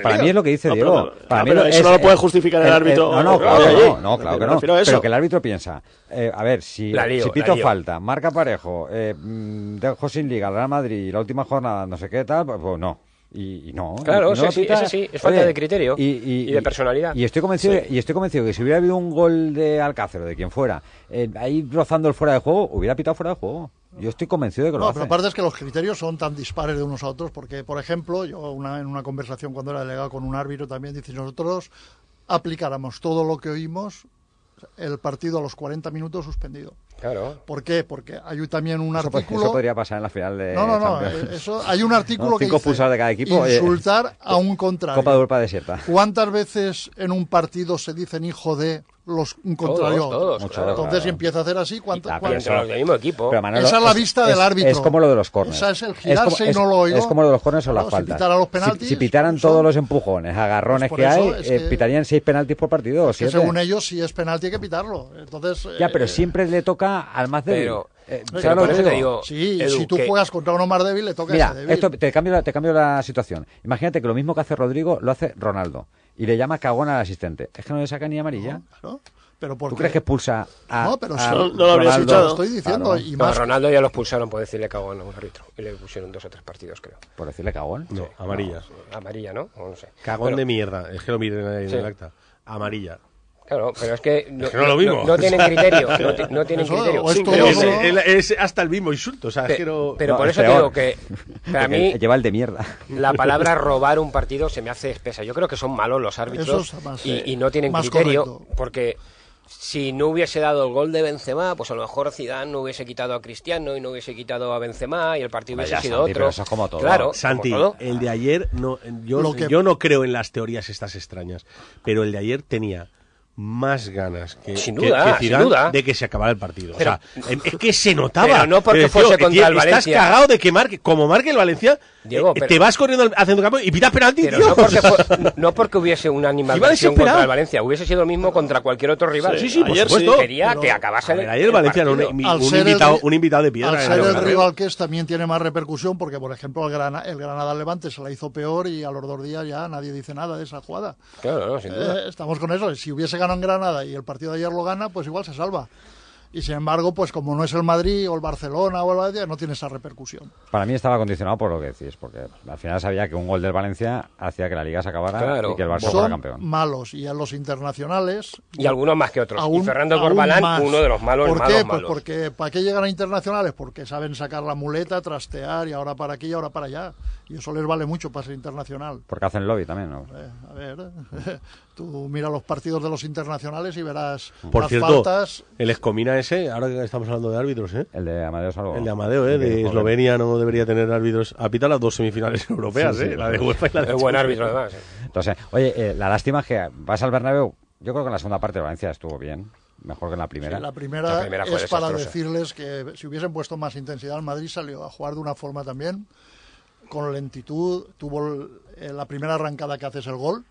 para mí es lo que dice Diego. para eso no lo puede justificar el árbitro. No, no, claro que no. Claro que no. Pero que el árbitro piensa, eh, a ver, si pito falta, marca parejo, eh, mm, dejo sin liga, Real Madrid, la última jornada, no sé qué tal, pues, pues no. Y, no. Claro, sí, sí, es falta de criterio y, de personalidad. Y estoy convencido, y estoy convencido que si hubiera habido un gol de Alcácer o de quien fuera, eh, ahí rozando el fuera de juego, hubiera pitado fuera de juego. Yo estoy convencido de que no, lo hace. pero aparte es que los criterios son tan dispares de unos a otros, porque, por ejemplo, yo una, en una conversación cuando era delegado con un árbitro también, dice, nosotros aplicáramos todo lo que oímos el partido a los 40 minutos suspendido. Claro. ¿Por qué? Porque hay también un eso, artículo. Eso podría pasar en la final de. No, no, no. Eh, eso, hay un artículo no, cinco que. Dice, de cada equipo. Eh, insultar a un contrario. Copa de Europa desierta. ¿Cuántas veces en un partido se dicen hijo de los contrarió. Entonces claro. empieza a hacer así. ¿cuánto, ah. El mismo equipo. Esa es la vista del árbitro. Es como lo de los corners. Esa es el girarse como, y no lo oigo. Es como lo de los corners o las no, faltas. Si, los penaltis, si, pitaran todos los empujones, agarrones pues que hay, eh, pitarían seis penaltis por partido. Es que según ellos, si es penalti hay que pitarlo. Entonces, ya, pero eh, siempre le toca al más débil. Eh, si tú juegas contra uno más débil, le toca a ese débil. Esto, te, cambio te cambio la situación. Imagínate que lo mismo que hace Rodrigo lo hace Ronaldo y le llama cagón al asistente. Es que no le saca ni amarilla. No, claro. Pero porque... ¿Tú crees que pulsa a.? No, pero a no, no, lo habría escuchado. Estoy diciendo. Claro. Y más... Ronaldo ya los pulsaron por decirle cagón a un árbitro. Y le pusieron dos o tres partidos, creo. ¿Por decirle cagón? No, sí. amarilla. No, amarilla, ¿no? O no sé. Cagón pero... de mierda. Es que lo miren en sí. el acta. Amarilla. Claro, pero es que no, es que no, lo vimos. no, tienen criterio. No, tienen criterio. Es, hasta el mismo insulto. O sea, Pe- pero, por eso te digo que para mí. Lleva el de mierda. La palabra robar un partido se me hace espesa. Yo creo que son malos los árbitros y, no tienen criterio porque. Si no hubiese dado el gol de Benzema, pues a lo mejor Zidane no hubiese quitado a Cristiano y no hubiese quitado a Benzema y el partido hubiese sido otro. Claro, Santi, el de ayer no yo, yo no creo en las teorías estas extrañas, pero el de ayer tenía más ganas que, sin duda, de que se acabara el partido. O sea, em, es que se notaba. Pero no porque fuese contra el Valencia. Estás cagado de que marque, como marque el Valencia, eh, te vas corriendo haciendo campo y pitas penalti, pero. No, porque, no, no porque, hubiese una animación contra el Valencia, hubiese sido lo mismo contra cualquier otro rival. Sí, sí, por supuesto. Quería que acabase Ayer el Valencia. Un, invitado, de piedra. Al ser el rival que es, también tiene más repercusión, porque, por ejemplo, el, el Granada-Levante se la hizo peor y a los dos días ya nadie dice nada de esa jugada. Claro, sin eh, duda. Estamos con eso. Si hubiese ganó en Granada y el partido de ayer lo gana, pues igual se salva. Y sin embargo, pues como no es el Madrid o el Barcelona o el Valencia, no tiene esa repercusión. Para mí estaba condicionado por lo que decís, porque al final sabía que un gol del Valencia hacía que la liga se acabara y que el Barça fuera campeón. malos, y a los internacionales... Y algunos más que otros. Aún, y Fernando Corbalán, uno de los malos, ¿Por qué? Pues porque ¿para qué llegan a internacionales? Porque saben sacar la muleta, trastear, y ahora para aquí y ahora para allá. Y eso les vale mucho para ser internacional. Porque hacen lobby también, ¿no? Eh, a ver, tú mira los partidos de los internacionales y verás Por las cierto, faltas. el Escomina ese, ahora que estamos hablando de árbitros, ¿eh? El de Amadeo Salvo. El de Amadeo, ¿eh? De Eslovenia no debería tener árbitros. Ha pitado las dos semifinales europeas, sí, sí, ¿eh? La de UEFA y la de Es buen árbitro, además. Entonces, oye, eh, la lástima es que vas al Bernabéu. Yo creo que en la segunda parte de Valencia estuvo bien mejor que en la primera. Sí, la primera. la primera, es para decirles que si hubiesen puesto más intensidad, el Madrid salió a jugar de una forma también con lentitud, tuvo eh, la primera arrancada que haces el gol,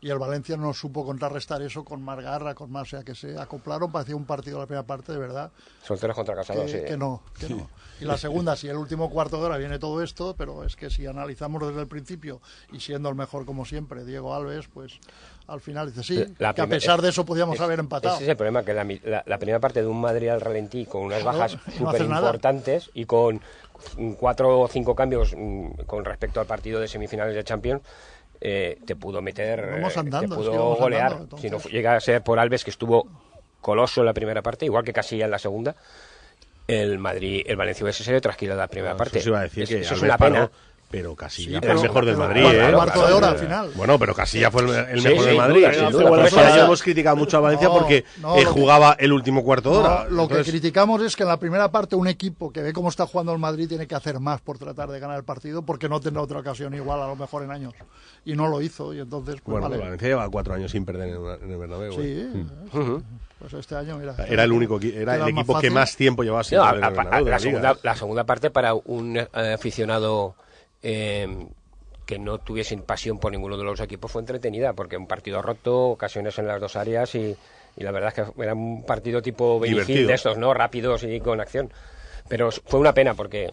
y el Valencia no supo contrarrestar eso con más garra, con más, o sea, que se acoplaron, parecía un partido la primera parte, de verdad. Son tres contra Casado, que, sí. Que ¿eh? no, que no. Y la segunda, si sí, el último cuarto de hora viene todo esto, pero es que si analizamos desde el principio, y siendo el mejor como siempre, Diego Alves, pues al final dice sí, que a pesar de eso podíamos haber empatado. Es el problema, que la, primera parte de un Madrid al ralentí con unas bajas no, súper importantes y con cuatro o cinco cambios mm, con respecto al partido de semifinales de Champions, eh, te pudo meter, eh, andando, te pudo golear. Si no llega a ser por Alves, que estuvo coloso en la primera parte, igual que Casilla en la segunda, el Madrid, el Valencia hubiese sido tranquilo la primera parte. Eso, es, una pena. Pero Casilla sí, fue el mejor del Madrid, ¿eh? Cuarto de hora al final. Bueno, pero Casilla fue el, mejor sí, del Madrid. Duda, hemos criticado mucho a Valencia porque eh, jugaba el último cuarto de hora. lo que criticamos es que en la primera parte un equipo que ve cómo está jugando el Madrid tiene que hacer más por tratar de ganar el partido porque no tendrá otra ocasión igual a lo mejor en años. Y no lo hizo y entonces... Pues, bueno. Valencia lleva cuatro años sin perder en, el Bernabéu. Sí. ¿eh? Eh, mm. Pues este año, mira, Era el único era el equipo que más tiempo llevaba sin perder la, segunda, la, segunda, parte para un aficionado eh, que no tuviesen pasión por ninguno de los equipos fue entretenida, porque un partido roto, ocasiones en las dos áreas y, y la verdad es que era un partido tipo Divertido. de estos, ¿no? Rápidos y con acción. Pero fue una pena porque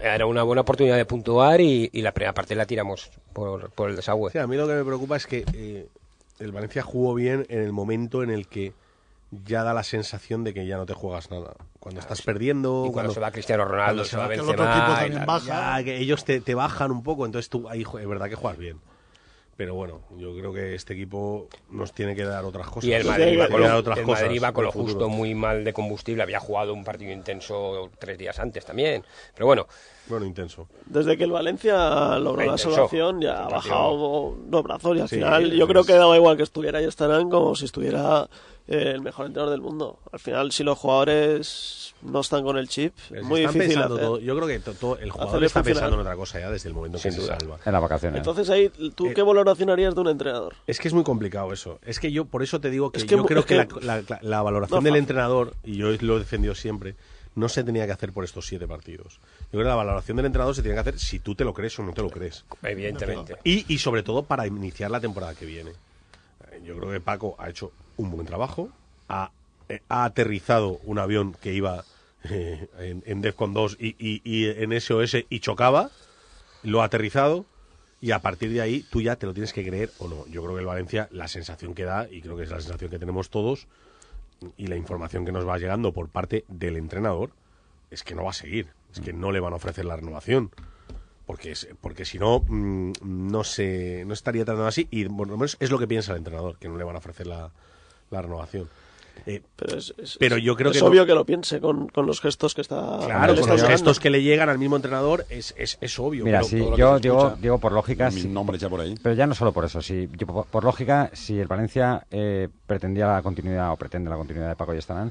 era una buena oportunidad de puntuar y, y la primera parte la tiramos por, por el desagüe. Sí, a mí lo que me preocupa es que eh, el Valencia jugó bien en el momento en el que ya da la sensación de que ya no te juegas nada. Cuando estás perdiendo... Y cuando se va Cristiano Ronaldo, se va Benzema y tal. Ya, que ellos te, te bajan un poco, entonces tú ahí es verdad que juegas bien. Pero bueno, yo creo que este equipo nos tiene que dar otras cosas. Y el Madrid, tiene va que con, dar lo, otras el cosas Madrid va con en lo el futuro. justo, muy mal de combustible. Había jugado un partido intenso tres días antes también. Pero bueno. Bueno, intenso. Desde que el Valencia logró la salvación ya ha bajado dos brazos y al Sí, final yo es- creo que daba igual que estuviera y estarán como si estuviera eh, el mejor entrenador del mundo. Al final si los jugadores no están con el chip, es muy difícil pensando hacer. todo- yo creo que to- todo- el jugador está funcionar. pensando en otra cosa ya desde el momento que se salva. En las vacaciones. Entonces ahí, ¿tú qué valoración harías de un entrenador? Es que es muy complicado eso. Es que yo, por eso te digo que, Es que yo creo es que, que- la, la- la valoración No, del fácil. entrenador, y yo lo he defendido siempre, no se tenía que hacer por estos siete partidos. Yo creo que la valoración del entrenador se tiene que hacer si tú te lo crees o no te lo crees. Evidentemente. Y, y sobre todo para iniciar la temporada que viene. Eh, Yo creo que Paco ha hecho un buen trabajo, ha, eh, ha aterrizado un avión que iba eh, en, DEFCON 2 y, y- y en SOS y chocaba, lo ha aterrizado y a partir de ahí tú ya te lo tienes que creer o no. Yo creo que el Valencia, la sensación que da, y creo que es la sensación que tenemos todos, y la información que nos va llegando por parte del entrenador, es que no va a seguir, es que no le van a ofrecer la renovación. Porque, porque si no, mm, no, se, no estaría tratando así, y por lo menos es lo que piensa el entrenador, que no le van a ofrecer la, la renovación. Eh, Pero, es, es- pero yo creo es que no- obvio que lo piense con, con los gestos que está Claro, con está los gestos que le llegan al mismo entrenador es, es, es obvio. Mira, que yo se digo, escucha- digo por lógica, Mi si- nombre ya por ahí. pero ya no solo por eso, si, yo por, por lógica, si el Valencia eh, pretendía la continuidad o pretende la continuidad de Paco y Estarán,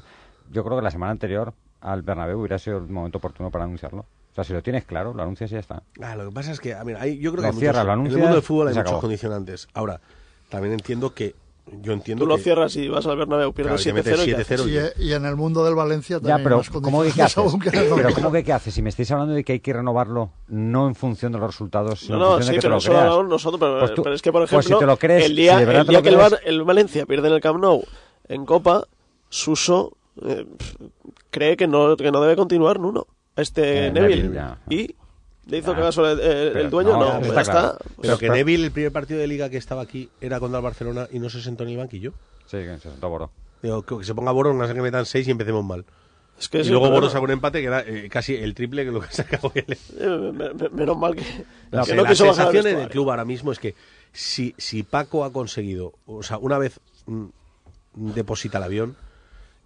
yo creo que la semana anterior al Bernabéu hubiera sido el momento oportuno para anunciarlo. O sea, si lo tienes claro, lo anuncias y ya está. Ah, lo que pasa es que, a ver, hay- yo creo Lo que hay cierras, muchos- lo en el anuncias mundo del fútbol hay muchos acabó. condicionantes. Ahora, también entiendo que yo entiendo Tú lo que cierras y vas al Bernabéu, pierdes Claro, y te 7-0. metes ¿y qué haces? 7-0 Y, y en el mundo del Valencia Ya, también hay pero ¿cómo que qué haces? que no Pero ¿cómo que qué haces? Si me estáis hablando de que hay que renovarlo no en función de los resultados, sino No, en no, función sí, de que te pero lo eso lo creas. hablamos nosotros. Pero, Pues tú- pero es que, por pues ejemplo, si te lo crees, el día, si de verdad el, te día lo que el, crees- Bar- el Valencia pierde en el Camp Nou en Copa, Suso eh, cree que no, que no debe continuar Nuno. Este Eh, Neville. Neville, ya. Y le hizo Ah. caso el, el- Pero el dueño, no, no, pues está ya claro. está. Pero que Neville, el primer partido de liga que estaba aquí, era contra el Barcelona y no se sentó en el banquillo. Sí, que se sentó Boro. Digo, que, que se ponga Boro, no sé que metan seis y empecemos mal. Es que y luego Boro problema. sacó un empate que era eh, casi el triple que lo que ha sacado él. Eh, me- me- menos mal que, No, que no la quiso bajar al sensación en el vestuario. club ahora mismo es que si, si Paco ha conseguido, o sea, una vez mm, deposita el avión,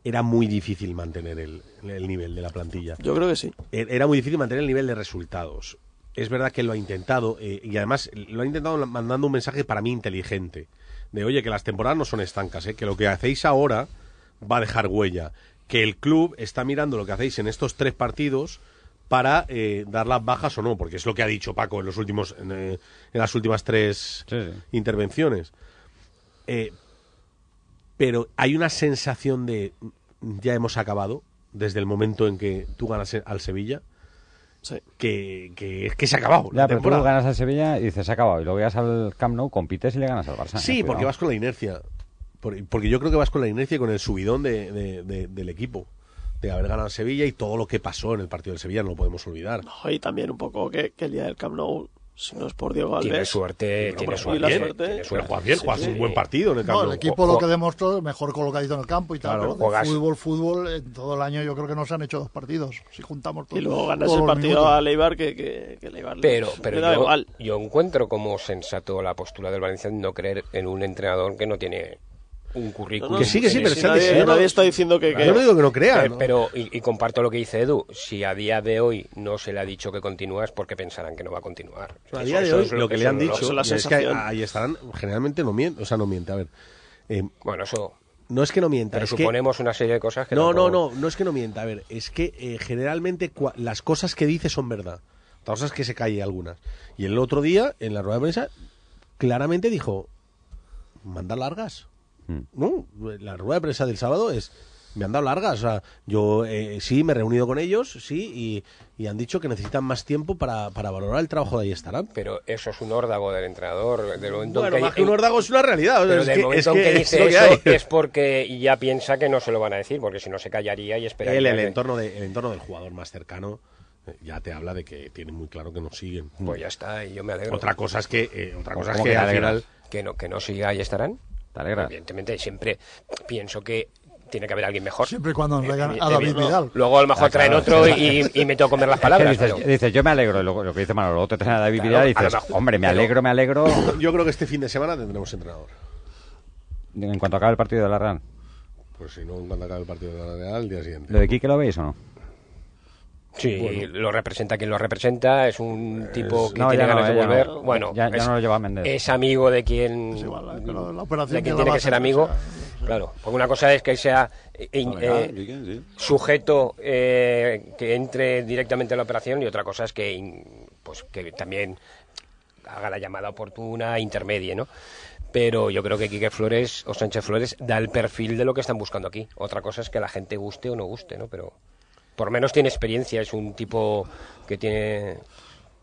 era muy difícil mantener el, el nivel de la plantilla. Yo creo que sí. E- Era muy difícil mantener el nivel de resultados. Es verdad que lo ha intentado eh, y además lo ha intentado mandando un mensaje para mí inteligente. De oye, que las temporadas no son estancas, eh, que lo que hacéis ahora va a dejar huella. Que el club está mirando lo que hacéis en estos tres partidos para eh, dar las bajas o no, porque es lo que ha dicho Paco en los últimos en, eh, en las últimas tres Sí, sí. intervenciones. Eh, pero hay una sensación de ya hemos acabado desde el momento en que tú ganas al Sevilla que, que es que se ha acabado la Ya, pero tú temporada. ganas al Sevilla y dices, se ha acabado. Y luego llegas al Camp Nou, compites y le ganas al Barça. Sí, Eh, porque cuidado. vas con la inercia. Por- Porque yo creo que vas con la inercia y con el subidón de- de- de- del equipo. De haber ganado al Sevilla y todo lo que pasó en el partido del Sevilla no lo podemos olvidar. No, y también un poco que, que el día del Camp Nou, si no es por Diego Alves... Tiene suerte, No, tiene suerte. tiene suerte- juegas bien, Sí, juegas sí. un buen partido en el Camp No, Nou. el equipo lo que demostró, mejor colocadito en el campo y tal, Claro, pero de juegas- fútbol, fútbol, en todo el año yo creo que no se han hecho dos partidos, si juntamos todo, Y luego ganas todos el partido minutos. a Leibar que, que, que Leibar Pero, les- pero le da yo, igual. yo encuentro como sensato la postura del Valencia de no creer en un entrenador que no tiene un currículum. No, no, Que sí, que sí, pero nadie, está diciendo que... que- Yo no digo que no crea. Eh, ¿no? Pero, y, y comparto lo que dice Edu, si a día de hoy no se le ha dicho que continúa es porque pensarán que no va a continuar. A Eso- día de hoy, lo que le han dicho, es la y es que ahí estarán, generalmente no miente, o sea, no miente, a ver. eh, Bueno, eso... no es que no mienta, Pero es que- suponemos una serie de cosas que No, no, tampoco- no, no es que no mienta. A ver, es que eh, generalmente cua- las cosas que dice son verdad. Otra cosa es que se calle algunas. Y el otro día, en la rueda de prensa, claramente dijo, manda largas. Mm. No, la rueda de prensa del sábado es, me han dado largas. O sea, yo eh, sí me he reunido con ellos, sí, y, y han dicho que necesitan más tiempo para, para valorar el trabajo de ahí estarán. Pero eso es un órdago del entrenador. Del momento en Bueno, que- más que un órdago es una realidad. o sea, Pero es del que- momento es en que que es dice lo que eso hay. es porque ya piensa que no se lo van a decir, porque si no se callaría y esperaría. El, el que- entorno de, el entorno del jugador más cercano eh, ya te habla de que tiene muy claro que nos siguen. Pues ya está, y yo me alegro. Otra cosa es que, eh, otra cosa es ¿Cómo que al final Que no, que no siga y estarán. ¿Te alegras? Evidentemente, siempre pienso que tiene que haber alguien mejor. Siempre y cuando nos traigan Eh, a David eh, Vidal. Luego a lo mejor Ah, traen claro. otro y, y me tengo que comer las palabras. dices, pero- dices, yo me alegro, lo que dice Manolo, luego te traen a David Claro, Vidal y dices, mejor, hombre, me alegro, me alegro. Yo creo que este fin de semana tendremos entrenador. En cuanto acabe el partido de la Real. Pues si no, cuando acabe el partido de la Real, el día siguiente. ¿Lo de Quique lo veis o no? Sí, Bueno. lo representa quien lo representa, es un tipo que no, tiene no, ganas de eh, volver. no. bueno, Ya- ya es, no lo lleva es amigo de quien, pero la operación de quien tiene que ser amigo. o sea, Claro, porque una cosa es que sea eh, eh, sujeto eh, que entre directamente a la operación y otra cosa es que pues que también haga la llamada oportuna, intermedie, ¿no? Pero yo creo que Quique Flores o Sánchez Flores da el perfil de lo que están buscando aquí. Otra cosa es que la gente guste o no guste, ¿no? Pero por menos tiene experiencia, es un tipo que tiene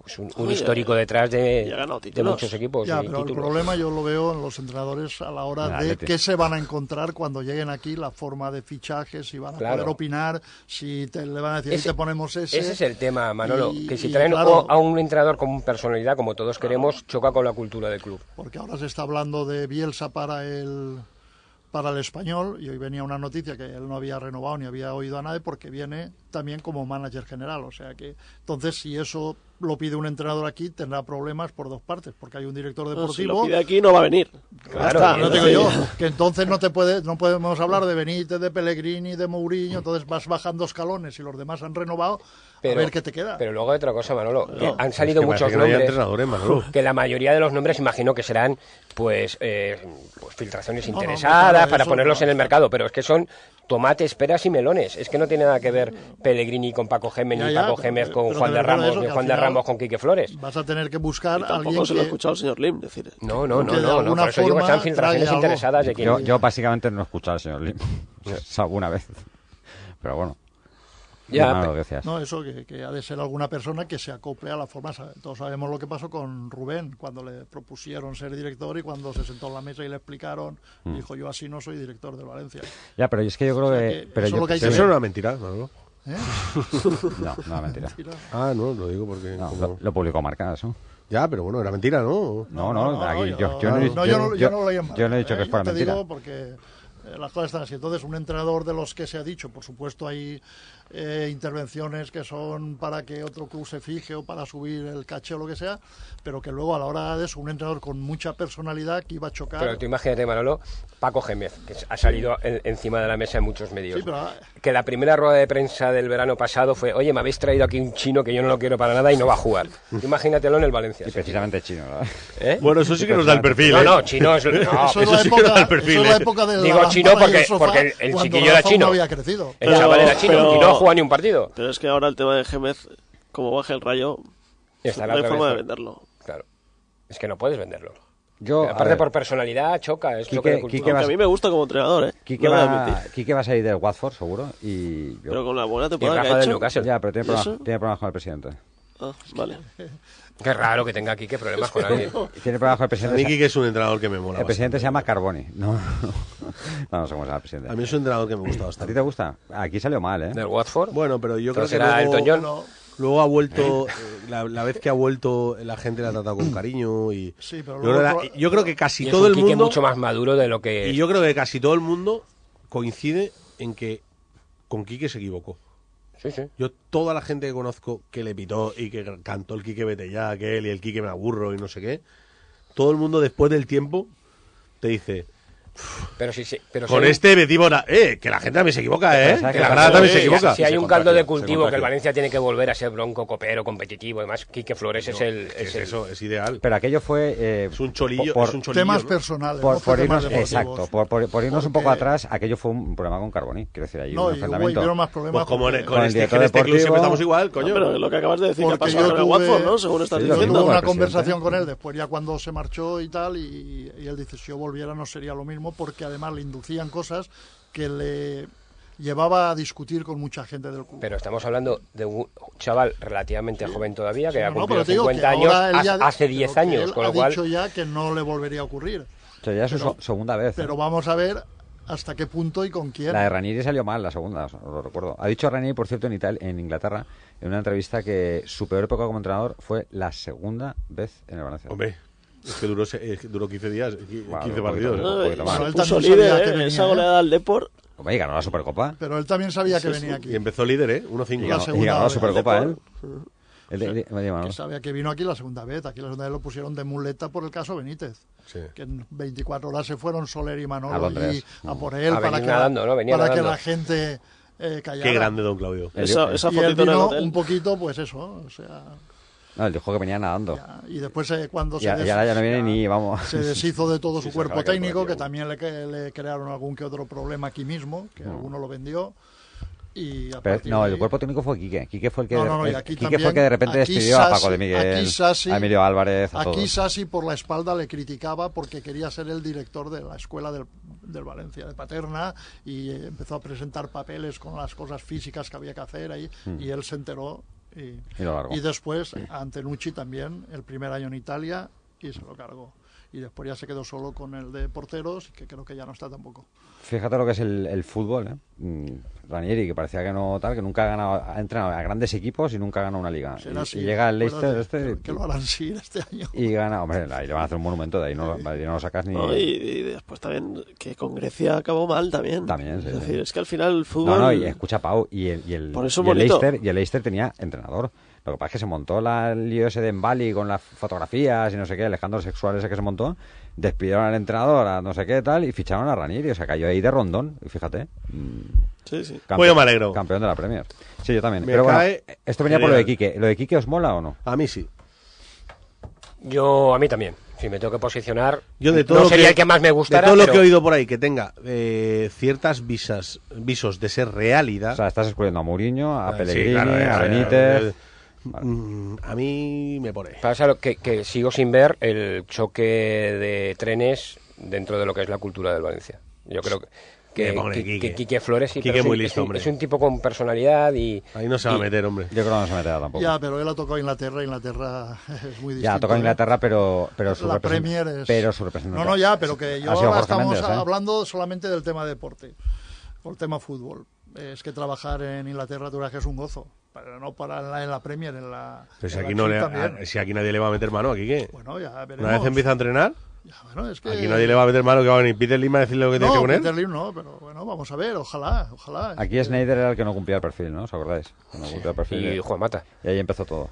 pues, un, un Oye, histórico detrás de, muchos equipos Ya, y pero el problema yo lo veo en los entrenadores a la hora de qué se van a encontrar cuando lleguen aquí, la forma de fichajes, si van a Claro. poder opinar, si te, le van a decir, Ese- "Ahí te ponemos ese. Ese es el tema, Manolo. Y- que si traen claro, a un entrenador con personalidad, como todos queremos, choca con la cultura del club. porque ahora se está hablando de Bielsa para el para el español y hoy venía una noticia que él no había renovado ni había oído a nadie porque viene también como manager general, o sea que entonces si eso lo pide un entrenador aquí tendrá problemas por dos partes, porque hay un director No, deportivo si lo pide aquí no va a venir. Claro, no digo yo, que entonces no te puede, no podemos hablar de Benítez, de Pellegrini, de Mourinho, entonces vas bajando escalones y los demás han renovado, a ver qué te queda. Pero luego hay otra cosa, Manolo. que No, han es salido que parece muchos que no nombres. Manolo. Que la mayoría de los nombres imagino que serán pues, eh, pues filtraciones No, no, interesadas para eso ponerlos no, en el mercado. Pero es que son tomates, peras y melones. Es que no tiene nada que ver Pellegrini con Paco Gémez, ni Paco pero- Gémez con pero Juan de Ramos, ni que Juan de Ramos con Quique Flores. Vas a tener que buscar y a tampoco alguien se lo ha que... escuchado el señor Lim decir. No, no, no, que no, no, Por eso digo que sean filtraciones interesadas de quien. Yo, yo básicamente no he escuchado al señor Lim. alguna vez. Pero bueno. Ya, lo que. No, eso, que, que ha de ser alguna persona que se acople a la forma. Todos sabemos lo que pasó con Rubén, cuando le propusieron ser director y cuando se sentó en la mesa y le explicaron, Mm. dijo, yo así no soy director del Valencia. Ya, pero es que yo creo O sea, que... que pero eso yo- lo que que Eso no es una mentira, Manolo. ¿Eh? No, no es mentira. Ah, no, lo digo porque... No, como- lo, lo publicó Marca, eso. Ya, pero bueno, era mentira, ¿no? No, no, no, aquí yo- no, he- no, yo no- yo no lo llamo. yo no he dicho que Eh, es para yo te mentira. digo porque eh, las cosas están así. Entonces, un entrenador de los que se ha dicho, por supuesto, hay eh, intervenciones que son para que otro club se fije o para subir el caché o lo que sea, pero que luego a la hora de eso, un entrenador con mucha personalidad que iba a chocar. Pero tú imagínate, Manolo, Paco Gémez, que ha salido en- encima de la mesa en muchos medios. Sí, pero, ah, Que la primera rueda de prensa del verano pasado fue, oye, me habéis traído aquí un chino que yo no lo quiero para nada y no va a jugar. Imagínatelo en el Valencia. Y precisamente chino, ¿verdad? ¿Eh? Bueno, eso sí que nos da el perfil, No, ¿eh? no, chino es... No, eso, es eso la sí que época, da el perfil, eso es la ¿eh? época del Digo chino porque, porque el, el chiquillo era chino. no había crecido. El chaval era chino pero- no jugado ni un partido. Pero es que ahora el tema de Gémez, como baje el rayo, Está no hay forma de venderlo. Claro. Es que no puedes venderlo. Yo, Aparte por personalidad, choca. Es Quique- choque de cultura. Quique a mí me gusta como entrenador, ¿eh? Quique de va. Quique va a salir del Watford, seguro. Y yo- Pero con la buena temporada que ha hecho. Ya, pero tiene ¿Y problemas, tiene problemas con el presidente. Ah, vale. Qué raro que tenga Quique problemas con alguien. Tiene problemas con el A presidente. mí Quique es un entrenador que me mola el presidente bastante. se llama Carboni. No, no, no sé cómo se llama el presidente. A mí es un entrenador que me gusta ¿A ti bastante. te gusta? Aquí salió mal, ¿eh? ¿Del Watford? Bueno, pero yo creo que era luego, Elton John. luego ha vuelto, eh, la, la vez que ha vuelto, la gente le ha tratado con cariño y Sí, pero yo, luego creo, otro- yo creo que casi Y es todo un el Quique mundo mucho más maduro de lo que... y yo creo que casi todo el mundo coincide en que con Quique se equivocó. Sí, sí. Yo toda la gente que conozco que le pitó y que cantó el Quique vete ya, que él y el Quique me aburro y no sé qué, todo el mundo después del tiempo te dice, Pero sí, sí. Pero con si este Betíbora, eh, que la gente también se equivoca, eh, Pero, ¿sabes que la también se si- equivoca. Si hay un caldo de cultivo que el. Valencia tiene que volver a ser bronco, copero, competitivo. Además, Quique Flores es el... Es Es el eso, es ideal. Pero aquello fue... eh, Es un cholillo, por- es un cholillo, temas ¿no? personales, por, no fue por temas irnos, exacto, por, por- por irnos un poco atrás, aquello fue un problema con Carboni. Quiero decir, ahí No, un hubo, más problemas. Pues como en, con Con el este, en este club siempre estamos igual, coño. Pero lo que acabas de decir que ha pasado con el Watford, ¿no? Según estás diciendo. tuve una conversación con él después ya cuando se marchó y tal y él dice si yo volviera no sería lo mismo porque además le inducían cosas que le llevaba a discutir con mucha gente del club. Pero estamos hablando de un chaval relativamente joven todavía, que Sí, ha no, no, cumplido digo 50 que años ya- hace pero 10 que años, él con lo ha cual... dicho ya que no le volvería a ocurrir. O sea, ya es su Pero- so- segunda vez. ¿eh? Pero vamos a ver hasta qué punto y con quién. La de Ranieri salió mal, la segunda, os lo recuerdo. Ha dicho Ranieri, por cierto, en, Ital- en Inglaterra, en una entrevista, que su peor época como entrenador fue la segunda vez en el Valencia. Hombre, es que duró, es que duró 15 días, qui- 15 Bueno, partidos. más, ¿eh? un poquito más. Bueno, él Puso también sabía líder, que ¿eh? venía, Esa ¿eh? goleada al Deport. Hombre, y ganó la Supercopa. Pero él también sabía que Sí, sí. venía aquí. Y empezó líder, ¿eh? 1-5. Y La ganó, y segunda ganó la. Supercopa él. Ujú. Él- él- él- Manolo. Que sabía que vino aquí la segunda vez. Aquí la segunda vez lo pusieron de muleta por el caso Benítez. Sí. Que en 24 horas se fueron Soler y A Manolo Londres. y a por él A para, que, la- nadando, ¿no? Para que la gente eh, callara. Qué grande, don Claudio. Esa, esa Y él el vino un poquito, pues eso, o sea, No, él dijo que venía nadando. y después eh, cuando Y, se, ya no viene ni, vamos. se deshizo de todo su cuerpo que técnico, que aquí, también le, que- le crearon algún que otro problema aquí mismo, que alguno lo vendió. Y Pero, no, el cuerpo técnico fue Quique. Quique fue el que, No, no, no, Quique también- fue el que de repente aquí despidió a Paco Sassi- de Miguel, aquí Sassi- a Emilio Álvarez, a Aquí todos. Sassi por la espalda le criticaba porque quería ser el director de la escuela del, del Valencia, de Paterna, y eh, empezó a presentar papeles con las cosas físicas que había que hacer ahí, Mm. y él se enteró. Y, Y lo largó. y después, ante Nucci también, el primer año en Italia, y se lo cargó. Y después ya se quedó solo con el de porteros, que creo que ya no está tampoco. Fíjate lo que es el, el fútbol, ¿eh? Ranieri, que parecía que no tal, que nunca ha ganado, ha entrenado a grandes equipos y nunca ha ganado una liga. Y, así, y llega el Leicester este que, lo harán sí este año. y gana, hombre, ahí le van a hacer un monumento de ahí, no, de ahí no lo sacas ni... No, y, y después también que con Grecia acabó mal también. También, sí, Es sí. decir, es que al final el No, fútbol... no, y escucha, Pau, y el, y el, Por eso el. Leicester, y el Leicester tenía entrenador. Lo que pasa es que se montó la, el lío ese de Embali con las fotografías y no sé qué, escándalo sexual ese que se montó, despidieron al entrenador, a no sé qué tal, y ficharon a Ranieri, o sea, cayó ahí de rondón, y fíjate. mm, Sí, sí. campeón- Pues yo me alegro. Campeón de la Premier. Sí, yo también. Me Pero bueno, esto venía por lo de genial. Quique. ¿Lo de Quique os mola o no? A mí sí. Yo, a mí también. Si me tengo que posicionar, Yo de todo no lo sería que, el que más me gustara, De todo lo pero- que he oído por ahí que tenga eh, ciertas visas, visos de ser realidad. O sea, estás excluyendo a Mourinho, a Ah, sí, Pellegrini, claro, ya, a ya, Benítez... ya, mm, a mí me pone. Pasa lo que, que sigo sin ver el choque de trenes dentro de lo que es la cultura del Valencia. Yo creo que, que, pone que- Quique. que Quique Flores sí, Quique pero es un- muy es listo, un- hombre. Es un tipo con personalidad y... Ahí no se va a y- meter, hombre. Yo creo que no se meterá tampoco. Ya, pero él ha tocado Inglaterra, Inglaterra es muy distinto. Ya, toca ¿eh? Inglaterra, pero, pero su la Premier es... Pero su representante. No, no, ya, pero que yo Ha ahora Jorge estamos Méndez, ¿eh? hablando solamente del tema deporte, o el tema fútbol. Es que trabajar en Inglaterra, tú verás que es un gozo. Pero no para en la, en la Premier, en la... Pero si en la aquí, no le, también. a- si aquí nadie le va a meter mano, ¿aquí qué? Bueno, ya Una vez empieza a entrenar, Ya, bueno, es que... aquí nadie le va a meter mano que va a venir Peter Lim a decirle lo que tiene que No, poner. Peter Lim no, pero bueno, vamos a ver, ojalá, ojalá. Aquí Snyder era el que no cumplía el perfil, ¿no? ¿Os acordáis? No cumplía el perfil. Y Juan Mata. Y ahí empezó todo.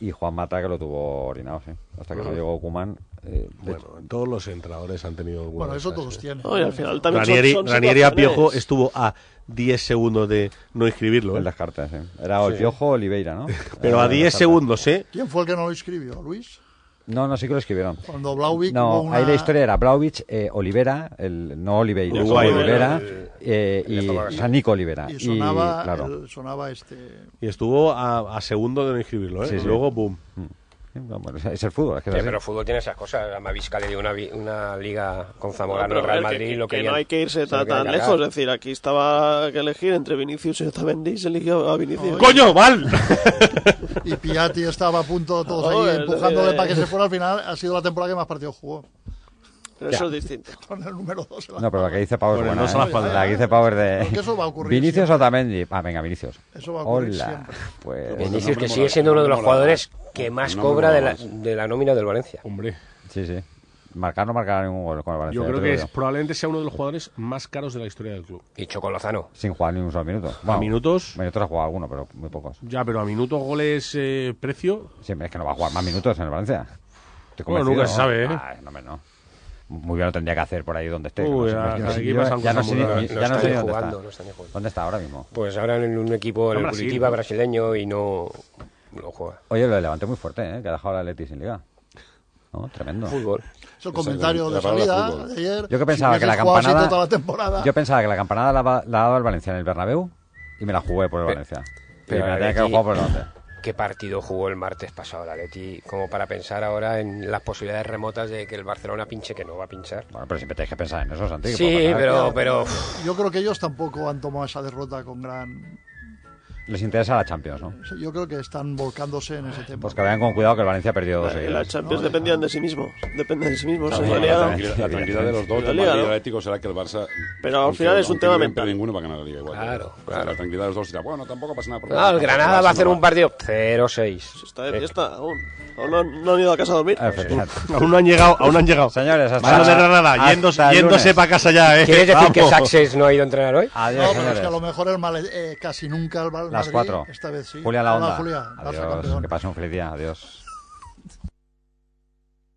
Y Juan Mata que lo tuvo orinado, sí. Hasta que no llegó Kuman. Eh, Bueno, todos los entrenadores han tenido alguna Bueno, eso todos ¿eh? tienen. No, y al final también son- Ranieri, son Ranieri a. Piojo estuvo a 10 segundos de no inscribirlo. ¿eh? descarte, sí. Era o el Sí. Piojo o Oliveira, ¿no? Pero a el 10 descarte. segundos, ¿eh? ¿Quién fue el que no lo escribió? ¿Luis? No, no, sí que lo escribieron. Cuando Blauvik No, una- ahí la historia era Blauvich, eh, Olivera, el, no Oliveira, Uruguay, Olivera, eh, el y, sea, Nico Olivera. Y sonaba, claro. el- sonaba este... Y estuvo a, a segundo de no inscribirlo, ¿eh? Sí, Y sí. luego, boom. Sí, bueno, es- es el fútbol, es que Sí, pero el fútbol tiene esas cosas. La Mavisca le dio una, una liga con Zamorano, No, Real que- Madrid, que, lo que querían- no hay que irse tan, tan lejos. Es decir, aquí estaba que elegir entre Vinicius y Otamendi y se eligió a Vinicius. ¡Coño, mal! Y Piatti estaba a punto, todos Joder, ahí empujándole eh, para que se fuera al final. Ha sido la temporada que más partidos jugó. Pero eso es distinto. Con el número 2. No, pero la que dice Pau es Bueno, buena, no ¿eh? la. La que dice Pau es de... Porque eso va a ocurrir Vinicius siempre. Otamendi. Ah, venga, Vinicius. Eso va a ocurrir Hola. siempre. Pues... Vinicius, que sigue siendo no uno de los jugadores que más cobra de la, de la nómina del Valencia. Hombre, Sí, sí. Marcar no marcará ningún gol con el Valencia. yo creo que es, probablemente sea uno de los jugadores más caros de la historia del club. Y Choco Lozano. Sin jugar ni un solo minuto. a minutos, Minutos ha jugado alguno, pero muy pocos. ya, pero a minutos, goles, eh, precio. Siempre es que no va a jugar más minutos en el Valencia. Estoy Bueno, nunca se ¿no? sabe, ¿eh? Ay, no, no. Muy bien lo tendría que hacer por ahí donde esté. Uy, no sé, yo ya sé ya sé dónde jugando, está. no. ¿Dónde está ahora mismo? Pues ahora en un equipo, en En el Brasil. Curitiba brasileño y no lo juega. Oye, lo de Levante muy fuerte, ¿eh? Que ha dejado la Atleti sin liga. ¿No? Tremendo. Fútbol. Es el comentario la de salida de ayer. Yo que pensaba Si que la campanada... toda la temporada. Yo pensaba que la campanada la, dado el Valencia en el Bernabéu y me la jugué por el Pe- Valencia. pero y me la tenía que jugado por el. Qué partido jugó el martes pasado el Atleti, como para pensar ahora en las posibilidades remotas de que el Barcelona pinche, que no va a pinchar. Bueno, pero siempre tenéis que pensar en eso, Santi. Sí, pero, pero Yo creo que ellos tampoco han tomado esa derrota con gran... Les interesa la Champions, ¿no? Yo creo que están volcándose en ese tema. Pues que vayan con cuidado que el Valencia perdió dos La, seguidas. la Champions dependían de sí mismos. Dependen de sí mismos. La, tranquilidad, la tranquilidad de los dos, La liga, del Atlético, será que el Barça. Pero al final es un tema no mental. ninguno va a ganar la liga igual. Claro, claro. la tranquilidad de los dos dirá, bueno, tampoco pasa nada. No, el Granada va a hacer un partido 0-6. Está de fiesta aún. Aún no, no han ido a casa a dormir. Aún no han llegado, aún no han llegado. Señores, hasta Mano de Granada, yéndose, el para casa ya, ¿eh? ¿Quieres decir que. Saxes no ha ido a entrenar hoy? Adiós, No, pero es que a lo mejor el eh, casi nunca el Las cuatro. Esta vez sí. Julia la Hola, onda. Julia, Adiós. Que pase un feliz día. Adiós.